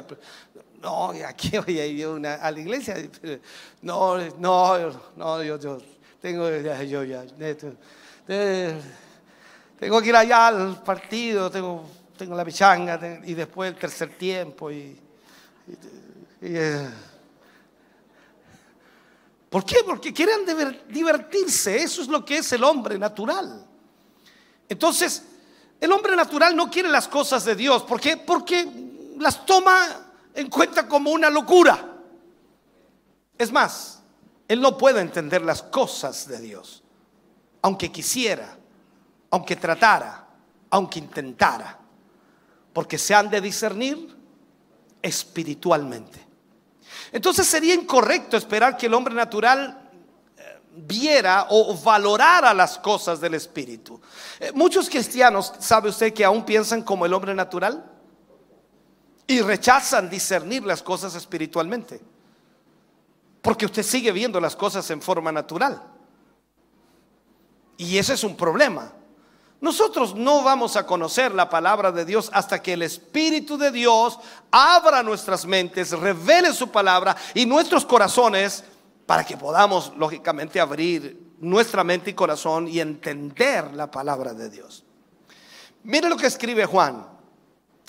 no, aquí voy a ir a la iglesia. No, no, no, yo, tengo, yo ya, tengo que ir allá al partido, tengo, tengo la pichanga y después el tercer tiempo. Y, eh. ¿Por qué? Porque quieren divertirse. Eso es lo que es el hombre natural. Entonces, el hombre natural no quiere las cosas de Dios. ¿Por qué? Porque las toma en cuenta como una locura. Es más, él no puede entender las cosas de Dios, aunque quisiera, aunque tratara, aunque intentara, porque se han de discernir espiritualmente. Entonces sería incorrecto esperar que el hombre natural viera o valorara las cosas del Espíritu. Eh, muchos cristianos, ¿sabe usted que aún piensan como el hombre natural? Y rechazan discernir las cosas espiritualmente. Porque usted sigue viendo las cosas en forma natural. Y ese es un problema. Nosotros no vamos a conocer la palabra de Dios hasta que el Espíritu de Dios abra nuestras mentes, revele su palabra y nuestros corazones para que podamos, lógicamente, abrir nuestra mente y corazón y entender la palabra de Dios. Mire lo que escribe Juan.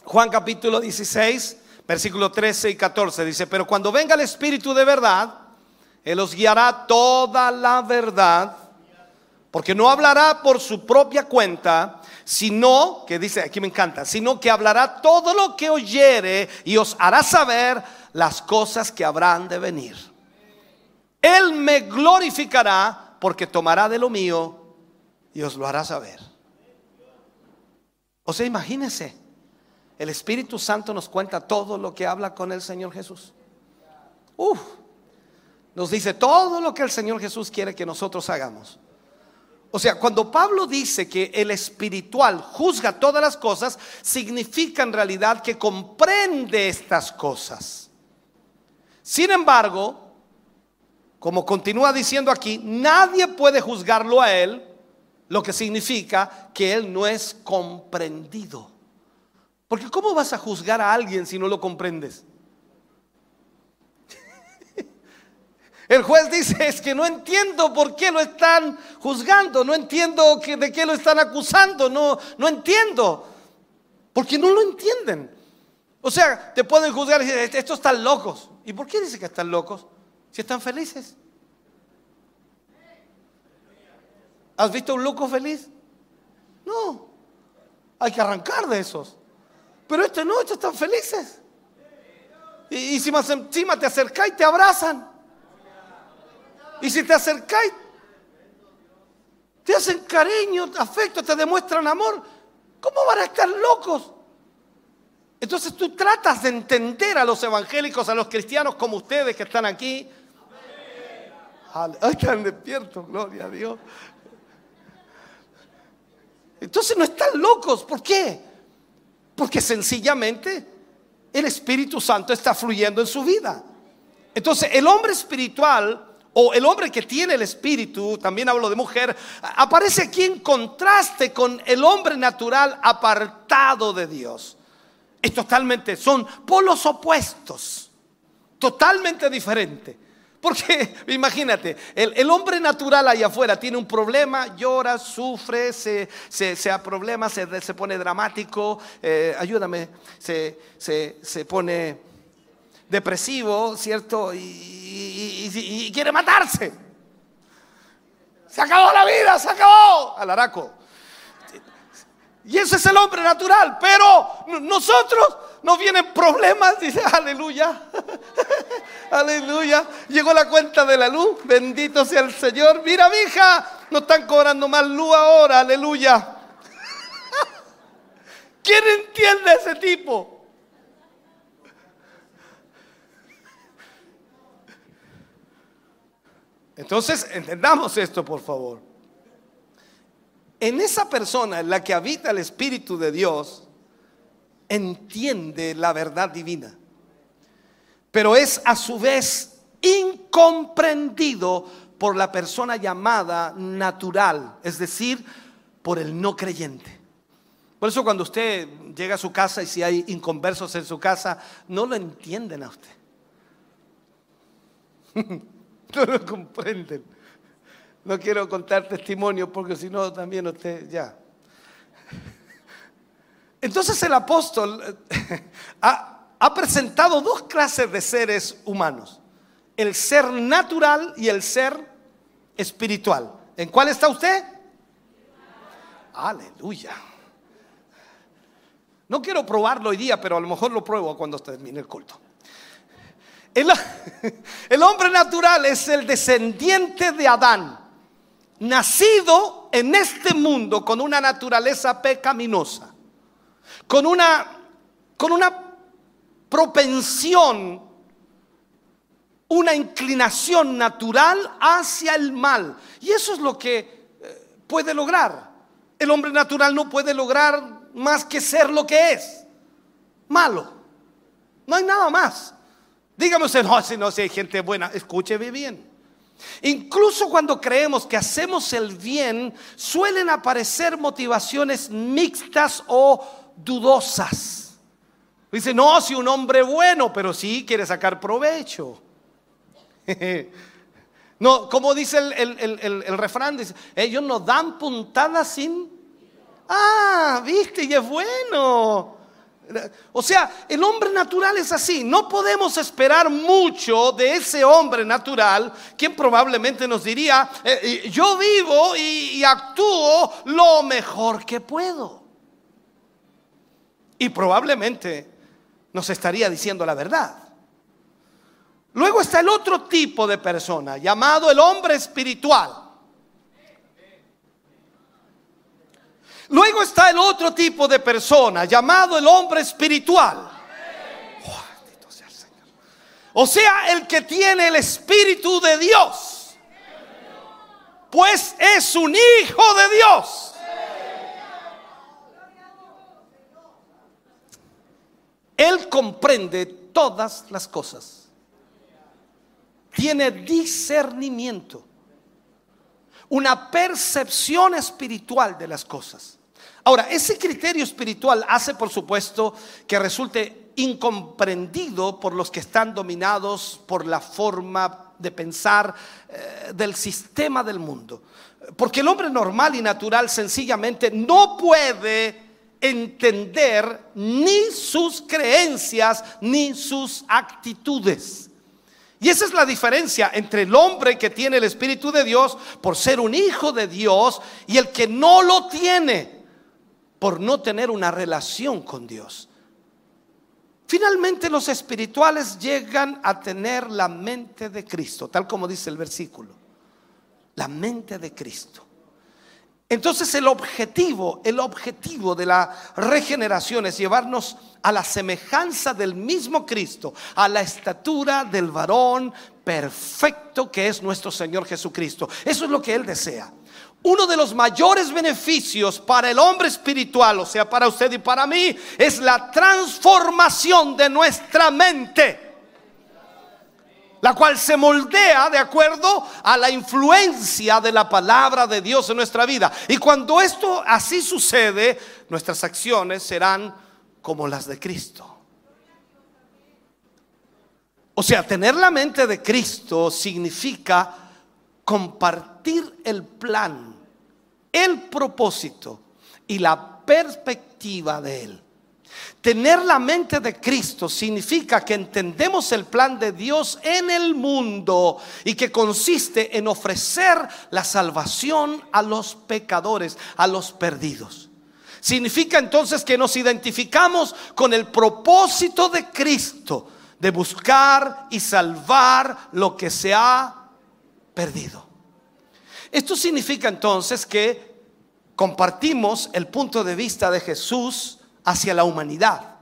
Juan capítulo 16, versículo 13 y 14 dice, pero cuando venga el Espíritu de verdad, Él os guiará toda la verdad, porque no hablará por su propia cuenta, sino, que dice, aquí me encanta, sino que hablará todo lo que oyere y os hará saber las cosas que habrán de venir. Él me glorificará porque tomará de lo mío y os lo hará saber. O sea, imagínense, el Espíritu Santo nos cuenta todo lo que habla con el Señor Jesús. Uf, nos dice todo lo que el Señor Jesús quiere que nosotros hagamos. O sea, cuando Pablo dice que el espiritual juzga todas las cosas, significa en realidad que comprende estas cosas. Sin embargo, como continúa diciendo aquí, nadie puede juzgarlo a él, lo que significa que él no es comprendido. Porque ¿cómo vas a juzgar a alguien si no lo comprendes? El juez dice, es que no entiendo por qué lo están juzgando, no entiendo de qué lo están acusando, no, no entiendo, porque no lo entienden. O sea, te pueden juzgar y decir, estos están locos. ¿Y por qué dice que están locos? Si están felices. ¿Has visto un loco feliz? No. Hay que arrancar de esos. Pero este no, estos están felices. Y, si más encima te acercáis, te abrazan. Y si te acercáis, te hacen cariño, afecto, te demuestran amor. ¿Cómo van a estar locos? Entonces tú tratas de entender a los evangélicos, a los cristianos como ustedes que están aquí, Ay, están despiertos, gloria a Dios. Entonces no están locos. ¿Por qué? Porque sencillamente el Espíritu Santo está fluyendo en su vida. Entonces el hombre espiritual o el hombre que tiene el Espíritu, también hablo de mujer, aparece aquí en contraste con el hombre natural apartado de Dios. Es totalmente, son polos opuestos, totalmente diferentes. Porque imagínate, el, hombre natural allá afuera tiene un problema, llora, sufre, se, se, se se, se, pone dramático, eh, ayúdame, se, se, pone depresivo, ¿cierto? Y, quiere matarse. Se acabó la vida, se acabó. Alaraco. Y ese es el hombre natural. Pero nosotros nos vienen problemas. Dice, aleluya. aleluya. Llegó la cuenta de la luz. Bendito sea el Señor. Mira, mi hija, no están cobrando más luz ahora. Aleluya. ¿Quién entiende a ese tipo? Entonces, entendamos esto, por favor. En esa persona en la que habita el Espíritu de Dios, entiende la verdad divina, pero es a su vez incomprendido por la persona llamada natural, es decir, por el no creyente. Por eso cuando usted llega a su casa y si hay inconversos en su casa, no lo entienden a usted. no lo comprenden. No quiero contar testimonio porque si no también usted ya. Entonces el apóstol eh, ha, presentado dos clases de seres humanos. El ser natural y el ser espiritual. ¿En cuál está usted? Aleluya. No quiero probarlo hoy día, pero a lo mejor lo pruebo cuando termine el culto. El, hombre natural es el descendiente de Adán, nacido en este mundo con una naturaleza pecaminosa, con una, con una propensión, una inclinación natural hacia el mal. Y eso es lo que eh, puede lograr. El hombre natural no puede lograr más que ser lo que es, malo. No hay nada más. Dígame usted, no, si no, si hay gente buena, escúcheme bien. Incluso cuando creemos que hacemos el bien, suelen aparecer motivaciones mixtas o dudosas. Dice, no, si un hombre bueno, pero sí quiere sacar provecho. no, como dice el, refrán, dice, ellos nos dan puntadas sin... Ah, viste, y es bueno. O sea, el hombre natural es así. No podemos esperar mucho de ese hombre natural, quien probablemente nos diría, eh, yo vivo y, actúo lo mejor que puedo. Y probablemente nos estaría diciendo la verdad. Luego está el otro tipo de persona, llamado el hombre espiritual. Luego está el otro tipo de persona llamado el hombre espiritual. Oh, o sea, el que tiene el espíritu de Dios. Pues es un hijo de Dios. Él comprende todas las cosas. Tiene discernimiento. Una percepción espiritual de las cosas. Ahora, ese criterio espiritual hace, por supuesto, que resulte incomprendido por los que están dominados por la forma de pensar eh, del sistema del mundo. Porque el hombre normal y natural sencillamente no puede entender ni sus creencias ni sus actitudes. Y esa es la diferencia entre el hombre que tiene el Espíritu de Dios por ser un hijo de Dios y el que no lo tiene por no tener una relación con Dios. Finalmente los espirituales llegan a tener la mente de Cristo, tal como dice el versículo. La mente de Cristo. Entonces el objetivo, el objetivo de la regeneración es llevarnos a la semejanza del mismo Cristo, a la estatura del varón perfecto que es nuestro Señor Jesucristo. Eso es lo que Él desea. Uno de los mayores beneficios para el hombre espiritual, o sea, para usted y para mí, es la transformación de nuestra mente la cual se moldea de acuerdo a la influencia de la palabra de Dios en nuestra vida. Y cuando esto así sucede, nuestras acciones serán como las de Cristo. O sea, tener la mente de Cristo significa compartir el plan, el propósito y la perspectiva de Él. Tener la mente de Cristo significa que entendemos el plan de Dios en el mundo y que consiste en ofrecer la salvación a los pecadores, a los perdidos. Significa entonces que nos identificamos con el propósito de Cristo de buscar y salvar lo que se ha perdido. Esto significa entonces que compartimos el punto de vista de Jesús hacia la humanidad.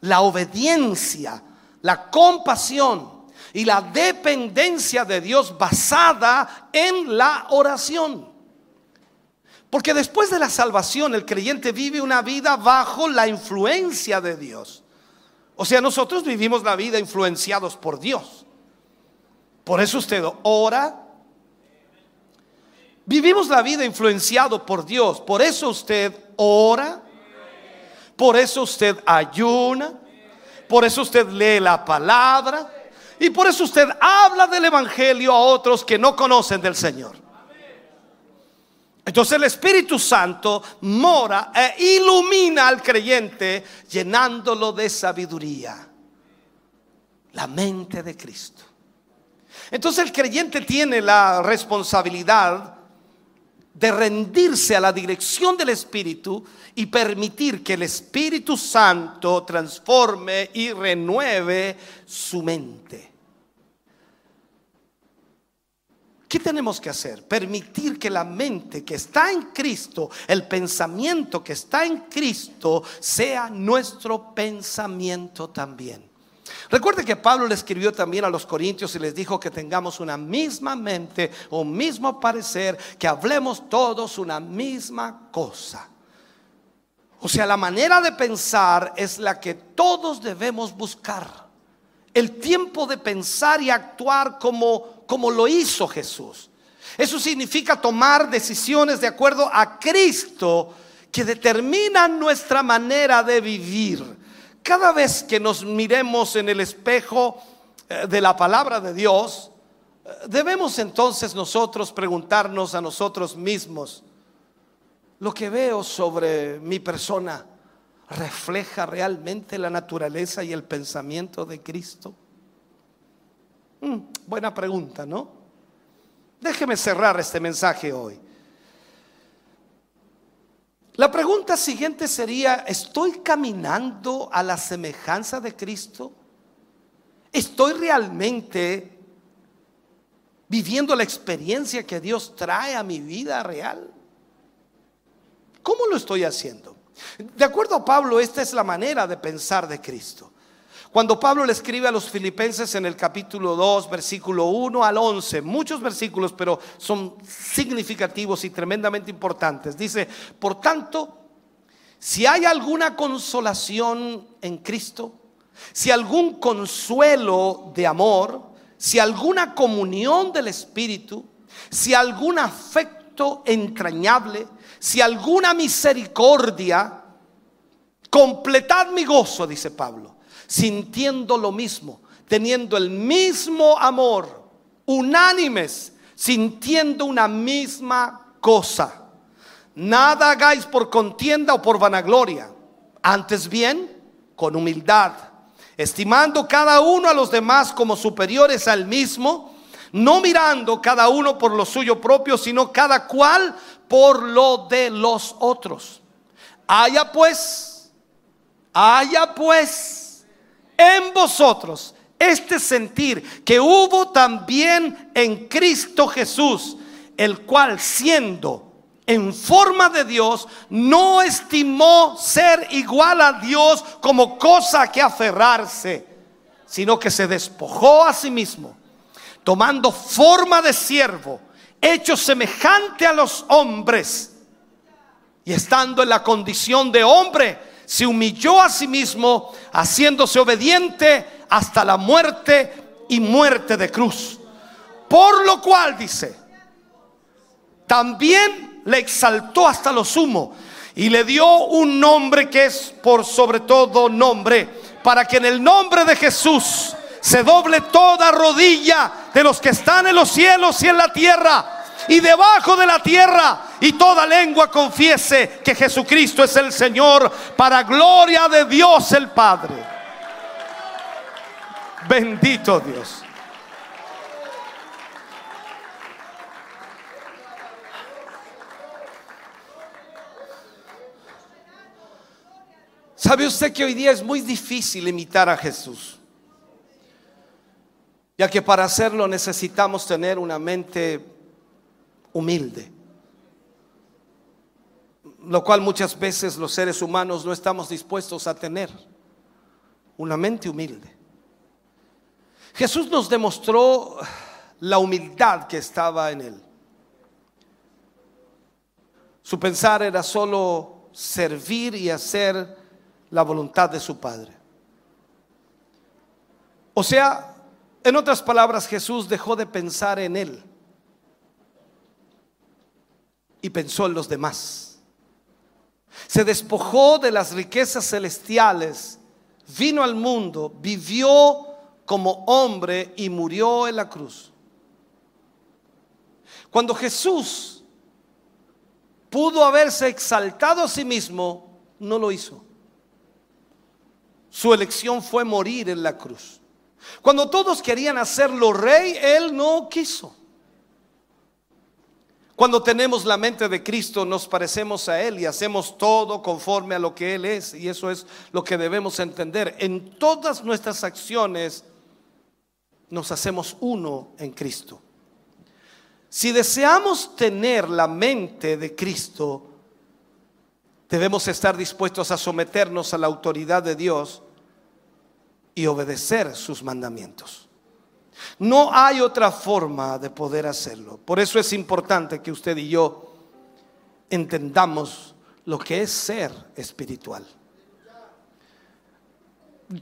La obediencia, la compasión y la dependencia de Dios basada en la oración. Porque después de la salvación el creyente vive una vida bajo la influencia de Dios. O sea, nosotros vivimos la vida influenciados por Dios. Por eso usted ora. Vivimos la vida influenciado por Dios. Por eso usted ora. Por eso usted ayuna, por eso usted lee la palabra y por eso usted habla del Evangelio a otros que no conocen del Señor. Entonces el Espíritu Santo mora e ilumina al creyente llenándolo de sabiduría. La mente de Cristo. Entonces el creyente tiene la responsabilidad de rendirse a la dirección del Espíritu y permitir que el Espíritu Santo transforme y renueve su mente. ¿Qué tenemos que hacer? Permitir que la mente que está en Cristo, el pensamiento que está en Cristo, sea nuestro pensamiento también. Recuerde que Pablo le escribió también a los corintios y les dijo que tengamos una misma mente, un mismo parecer, que hablemos todos una misma cosa. O sea, la manera de pensar es la que todos debemos buscar. El tiempo de pensar y actuar como, como lo hizo Jesús. Eso significa tomar decisiones de acuerdo a Cristo que determinan nuestra manera de vivir cada vez que nos miremos en el espejo eh, de la palabra de Dios, eh, debemos entonces nosotros preguntarnos a nosotros mismos, ¿lo que veo sobre mi persona refleja realmente la naturaleza y el pensamiento de Cristo? Mm, buena pregunta, ¿no? Déjeme cerrar este mensaje hoy. La pregunta siguiente sería, ¿estoy caminando a la semejanza de Cristo? ¿Estoy realmente viviendo la experiencia que Dios trae a mi vida real? ¿Cómo lo estoy haciendo? De acuerdo a Pablo, esta es la manera de pensar de Cristo. Cuando Pablo le escribe a los filipenses en el capítulo 2, versículo 1 al 11, muchos versículos, pero son significativos y tremendamente importantes. Dice, por tanto, si hay alguna consolación en Cristo, si algún consuelo de amor, si alguna comunión del Espíritu, si algún afecto entrañable, si alguna misericordia, completad mi gozo, dice Pablo sintiendo lo mismo, teniendo el mismo amor, unánimes, sintiendo una misma cosa. Nada hagáis por contienda o por vanagloria, antes bien con humildad, estimando cada uno a los demás como superiores al mismo, no mirando cada uno por lo suyo propio, sino cada cual por lo de los otros. Haya pues, haya pues en vosotros este sentir que hubo también en Cristo Jesús, el cual siendo en forma de Dios, no estimó ser igual a Dios como cosa que aferrarse, sino que se despojó a sí mismo, tomando forma de siervo, hecho semejante a los hombres, y estando en la condición de hombre, se humilló a sí mismo, haciéndose obediente hasta la muerte y muerte de cruz. Por lo cual dice, también le exaltó hasta lo sumo y le dio un nombre que es por sobre todo nombre, para que en el nombre de Jesús se doble toda rodilla de los que están en los cielos y en la tierra y debajo de la tierra y toda lengua confiese que Jesucristo es el Señor para gloria de Dios el Padre. Bendito Dios. ¿Sabe usted que hoy día es muy difícil imitar a Jesús? Ya que para hacerlo necesitamos tener una mente humilde. Lo cual muchas veces los seres humanos no estamos dispuestos a tener. Una mente humilde. Jesús nos demostró la humildad que estaba en él. Su pensar era solo servir y hacer la voluntad de su Padre. O sea, en otras palabras, Jesús dejó de pensar en él y pensó en los demás. Se despojó de las riquezas celestiales, vino al mundo, vivió como hombre y murió en la cruz. Cuando Jesús pudo haberse exaltado a sí mismo, no lo hizo. Su elección fue morir en la cruz. Cuando todos querían hacerlo rey, él no quiso. Cuando tenemos la mente de Cristo nos parecemos a Él y hacemos todo conforme a lo que Él es. Y eso es lo que debemos entender. En todas nuestras acciones nos hacemos uno en Cristo. Si deseamos tener la mente de Cristo, debemos estar dispuestos a someternos a la autoridad de Dios y obedecer sus mandamientos. No hay otra forma de poder hacerlo. Por eso es importante que usted y yo entendamos lo que es ser espiritual.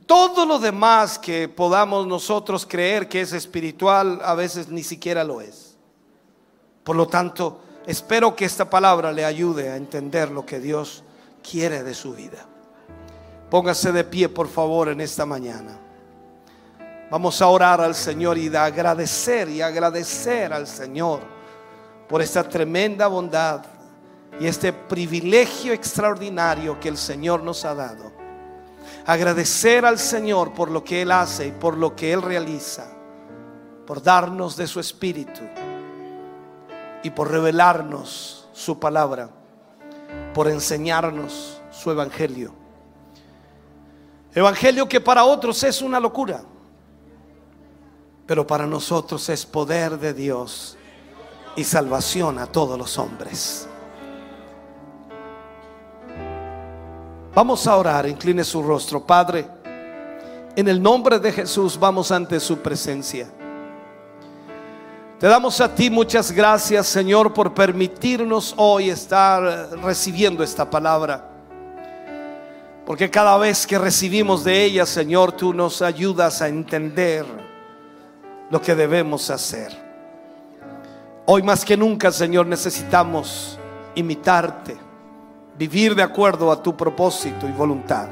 Todo lo demás que podamos nosotros creer que es espiritual, a veces ni siquiera lo es. Por lo tanto, espero que esta palabra le ayude a entender lo que Dios quiere de su vida. Póngase de pie, por favor, en esta mañana. Vamos a orar al Señor y de agradecer y agradecer al Señor por esta tremenda bondad y este privilegio extraordinario que el Señor nos ha dado. Agradecer al Señor por lo que Él hace y por lo que Él realiza, por darnos de su Espíritu y por revelarnos su palabra, por enseñarnos su Evangelio. Evangelio que para otros es una locura pero para nosotros es poder de Dios y salvación a todos los hombres. Vamos a orar, incline su rostro, Padre. En el nombre de Jesús vamos ante su presencia. Te damos a ti muchas gracias, Señor, por permitirnos hoy estar recibiendo esta palabra. Porque cada vez que recibimos de ella, Señor, tú nos ayudas a entender lo que debemos hacer. Hoy más que nunca, Señor, necesitamos imitarte, vivir de acuerdo a tu propósito y voluntad.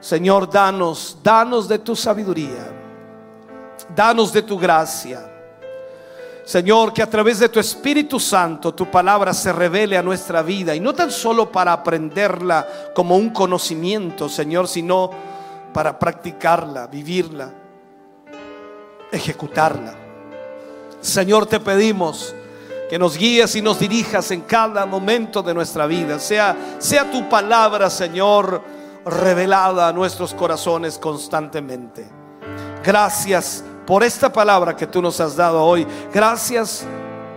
Señor, danos, danos de tu sabiduría, danos de tu gracia. Señor, que a través de tu Espíritu Santo tu palabra se revele a nuestra vida y no tan solo para aprenderla como un conocimiento, Señor, sino para practicarla, vivirla ejecutarla. Señor, te pedimos que nos guíes y nos dirijas en cada momento de nuestra vida. Sea, sea tu palabra, Señor, revelada a nuestros corazones constantemente. Gracias por esta palabra que tú nos has dado hoy. Gracias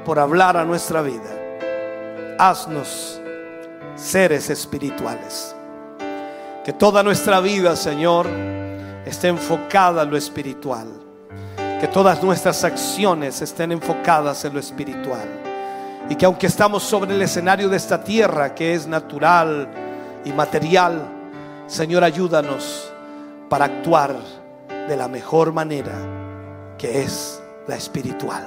por hablar a nuestra vida. haznos seres espirituales. Que toda nuestra vida, Señor, esté enfocada en lo espiritual. Que todas nuestras acciones estén enfocadas en lo espiritual. Y que aunque estamos sobre el escenario de esta tierra, que es natural y material, Señor, ayúdanos para actuar de la mejor manera, que es la espiritual.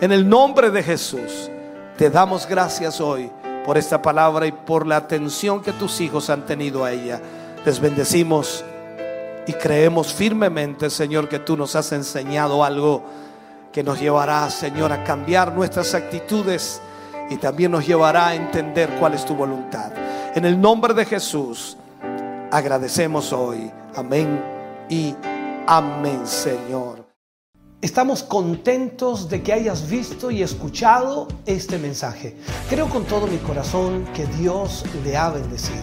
En el nombre de Jesús, te damos gracias hoy por esta palabra y por la atención que tus hijos han tenido a ella. Les bendecimos y creemos firmemente, Señor, que tú nos has enseñado algo que nos llevará, Señor, a cambiar nuestras actitudes y también nos llevará a entender cuál es tu voluntad. En el nombre de Jesús, agradecemos hoy. Amén y amén, Señor. Estamos contentos de que hayas visto y escuchado este mensaje. Creo con todo mi corazón que Dios le ha bendecido.